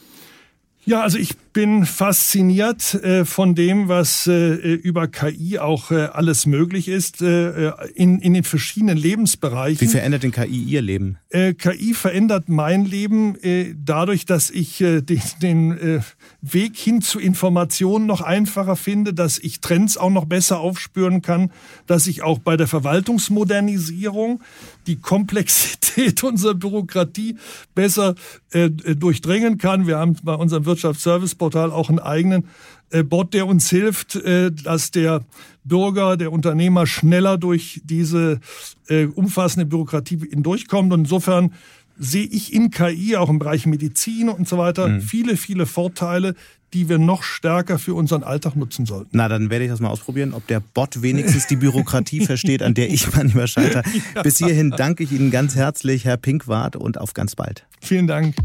S1: Ja, also ich bin fasziniert äh, von dem, was äh, über KI auch äh, alles möglich ist äh, in, in den verschiedenen Lebensbereichen.
S2: Wie verändert denn KI Ihr Leben?
S1: Äh, KI verändert mein Leben äh, dadurch, dass ich äh, den, den äh, Weg hin zu Informationen noch einfacher finde, dass ich Trends auch noch besser aufspüren kann, dass ich auch bei der Verwaltungsmodernisierung die Komplexität unserer Bürokratie besser äh, durchdringen kann. Wir haben bei unserem Wirtschaftsserviceportal auch einen eigenen äh, Bot, der uns hilft, äh, dass der Bürger, der Unternehmer schneller durch diese äh, umfassende Bürokratie hindurchkommt. Und insofern sehe ich in KI, auch im Bereich Medizin und so weiter, mhm. viele, viele Vorteile, die wir noch stärker für unseren Alltag nutzen sollten.
S2: Na, dann werde ich das mal ausprobieren, ob der Bot wenigstens die Bürokratie versteht, an der ich manchmal scheitere. Ja. Bis hierhin danke ich Ihnen ganz herzlich, Herr Pinkwart, und auf ganz bald.
S1: Vielen Dank.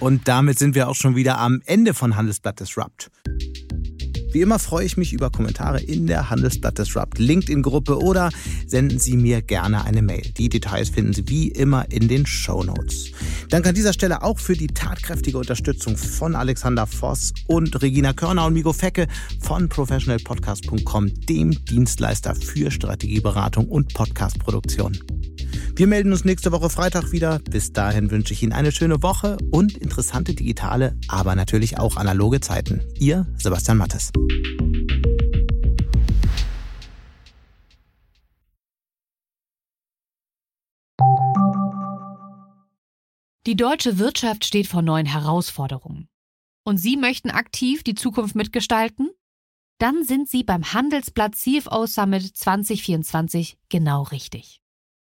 S2: Und damit sind wir auch schon wieder am Ende von Handelsblatt Disrupt. Wie immer freue ich mich über Kommentare in der Handelsblatt Disrupt LinkedIn-Gruppe oder senden Sie mir gerne eine Mail. Die Details finden Sie wie immer in den Show Notes. Danke an dieser Stelle auch für die tatkräftige Unterstützung von Alexander Voss und Regina Körner und Migo Fecke von professionalpodcast.com, dem Dienstleister für Strategieberatung und Podcastproduktion. Wir melden uns nächste Woche Freitag wieder. Bis dahin wünsche ich Ihnen eine schöne Woche und interessante digitale, aber natürlich auch analoge Zeiten. Ihr Sebastian Mattes.
S5: Die deutsche Wirtschaft steht vor neuen Herausforderungen. Und Sie möchten aktiv die Zukunft mitgestalten? Dann sind Sie beim Handelsblatt CFO Summit 2024 genau richtig.